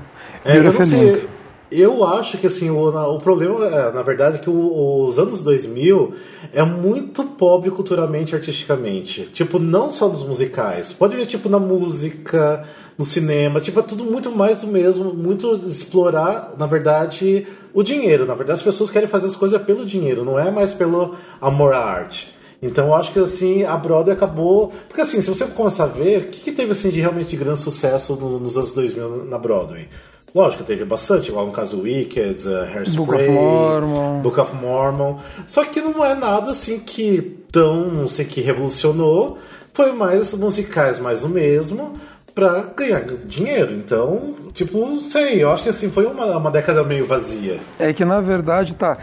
É, eu Beautiful sei. Eu acho que assim, o, o problema, é, na verdade, é que o- os anos 2000 é muito pobre culturalmente, artisticamente. Tipo, não só nos musicais. Pode ver, tipo, na música, no cinema. Tipo, é tudo muito mais do mesmo. Muito explorar, na verdade, o dinheiro. Na verdade, as pessoas querem fazer as coisas pelo dinheiro, não é mais pelo amor à arte. Então eu acho que assim, a Broadway acabou. Porque assim, se você começar a ver, o que, que teve assim de realmente de grande sucesso no- nos anos 2000 na Broadway? Lógico, teve bastante, igual no caso Wicked, uh, Hairspray, Book of Mormon. Book of Mormon. Só que não é nada assim que tão, não sei que revolucionou. Foi mais musicais, mais o mesmo, pra ganhar dinheiro. Então, tipo, não sei, eu acho que assim, foi uma, uma década meio vazia. É que na verdade, tá.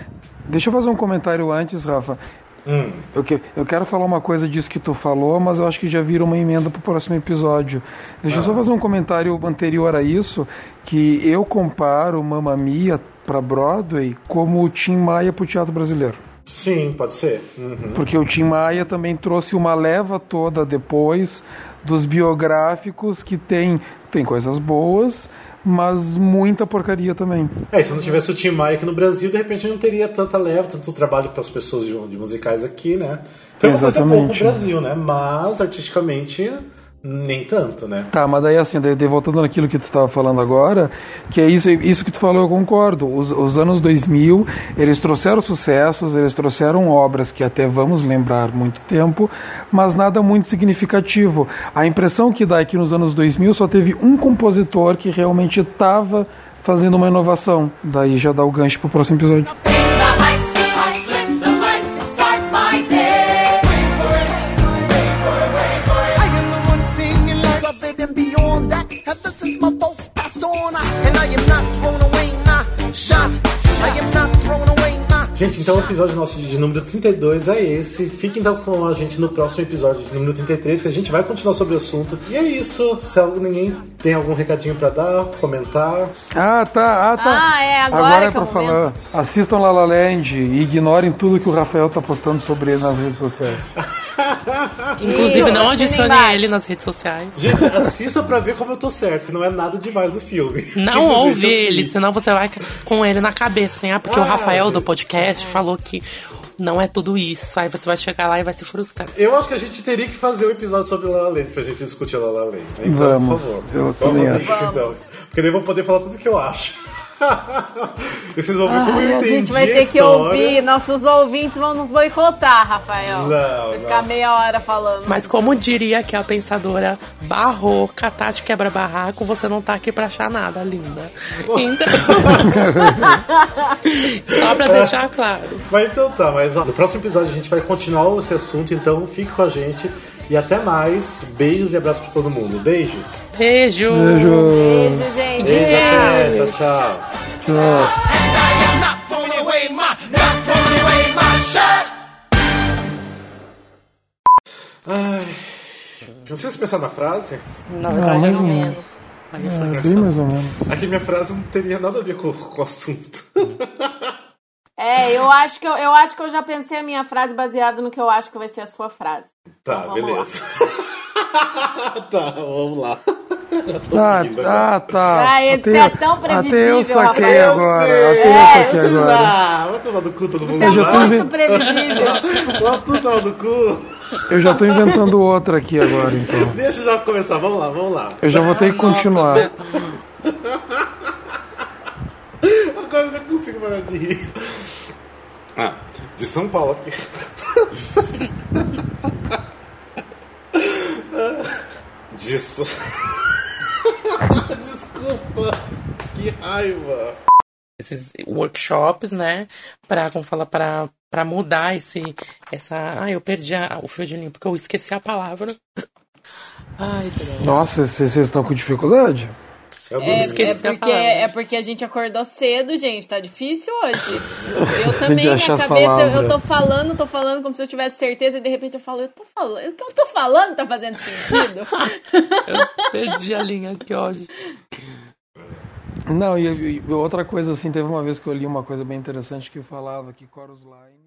Deixa eu fazer um comentário antes, Rafa. Hum. Eu, que- eu quero falar uma coisa disso que tu falou, mas eu acho que já vira uma emenda pro próximo episódio. Deixa eu só fazer um comentário anterior a isso, que eu comparo Mamma Mia pra Broadway como o Tim Maia pro teatro brasileiro. Sim, pode ser. Uhum. Porque o Tim Maia também trouxe uma leva toda depois dos biográficos que tem, tem coisas boas, mas muita porcaria também. É, e se não tivesse o Tim Maia aqui no Brasil, de repente não teria tanta leva, tanto trabalho para as pessoas de, de musicais aqui, né? Foi uma coisa boa pro Exatamente. Brasil, né? Mas artisticamente nem tanto, né? Tá, mas daí assim, daí, voltando naquilo que tu estava falando agora, que é isso, isso que tu falou, eu concordo. Os, os anos 2000, eles trouxeram sucessos, eles trouxeram obras que até vamos lembrar muito tempo, mas nada muito significativo. A impressão que dá é que nos anos 2000 só teve um compositor que realmente estava fazendo uma inovação. Daí já dá o gancho pro próximo episódio. Shot. I am not thrown away, Gente, então o episódio nosso de número 32 é esse. Fiquem então com a gente no próximo episódio de número 33, que a gente vai continuar sobre o assunto. E é isso. Se ninguém tem algum recadinho pra dar, comentar. Ah, tá, ah, tá. Ah, é, agora é que é pra o falar. Assistam La La Land e ignorem tudo que o Rafael tá postando sobre ele nas redes sociais. Inclusive, não adicione ele nas redes sociais. Gente, assista pra ver como eu tô certo, que não é nada demais o filme. Não ouve ele, senão você vai com ele na cabeça, assim, ah, porque o Ah, Rafael do gente. Podcast falou que não é tudo isso. Aí você vai chegar lá e vai se frustrar. Eu acho que a gente teria que fazer um episódio sobre La La Land pra gente discutir La La Land. Então, Vamos. por favor. Eu Vamos também fazer acho. isso então. Porque daí eu vou poder falar tudo que eu acho. e vocês vão ver como eu Ai, a entendi gente vai ter que história. ouvir, nossos ouvintes vão nos boicotar, Rafael. Não, Vai ficar não. meia hora falando. Mas como diria que a pensadora barroca, Tati quebra barraco, você não tá aqui pra achar nada, linda. Então. Só pra deixar claro. Mas então tá, mas ó, no próximo episódio a gente vai continuar esse assunto, então fique com a gente. E até mais. Beijos e abraços pra todo mundo. Beijos. Beijo! Beijo. Beijo, gente. Beijo, até. Tchau, tchau. Tchau. Ai. Precisa pensar na frase? Na Ah, verdade, mais eu ou não. menos. É, bem mais ou menos. Aqui minha frase não teria nada a ver com, com o assunto. É, eu acho, que eu, eu acho que eu já pensei a minha frase baseada no que eu acho que vai ser a sua frase. Tá, Então, beleza. tá, vamos lá. Ah, agora. ah, tá. Ah, ele é tão Até eu previsível, saquei Rafael. agora. sei. Até eu É, saquei Vocês agora. lá, vai tomar no cu todo mundo Você é já muito previsível. Lá tudo toma no cu. Eu já tô inventando outra aqui agora, então. Deixa eu já começar, vamos lá, vamos lá. Eu já vou ter que continuar. Agora eu não consigo parar de rir. Ah, de São Paulo aqui. De São... Desculpa, que raiva. esses workshops, né? Pra, como fala, pra, pra mudar esse, essa... Ah, eu perdi a- o fio de linha, porque eu esqueci a palavra. Ai, droga. Nossa, vocês vocês estão com dificuldade? Eu É, é porque, palavra. é porque a gente acordou cedo, gente. Tá difícil hoje. Eu também, minha cabeça, eu, tô falando, tô falando como se eu tivesse certeza, e de repente eu falo, eu tô falando. O que eu tô falando tá fazendo sentido? Eu perdi a linha, que ódio. Não, e, e outra coisa assim, teve uma vez que eu li uma coisa bem interessante que falava que Chorus Line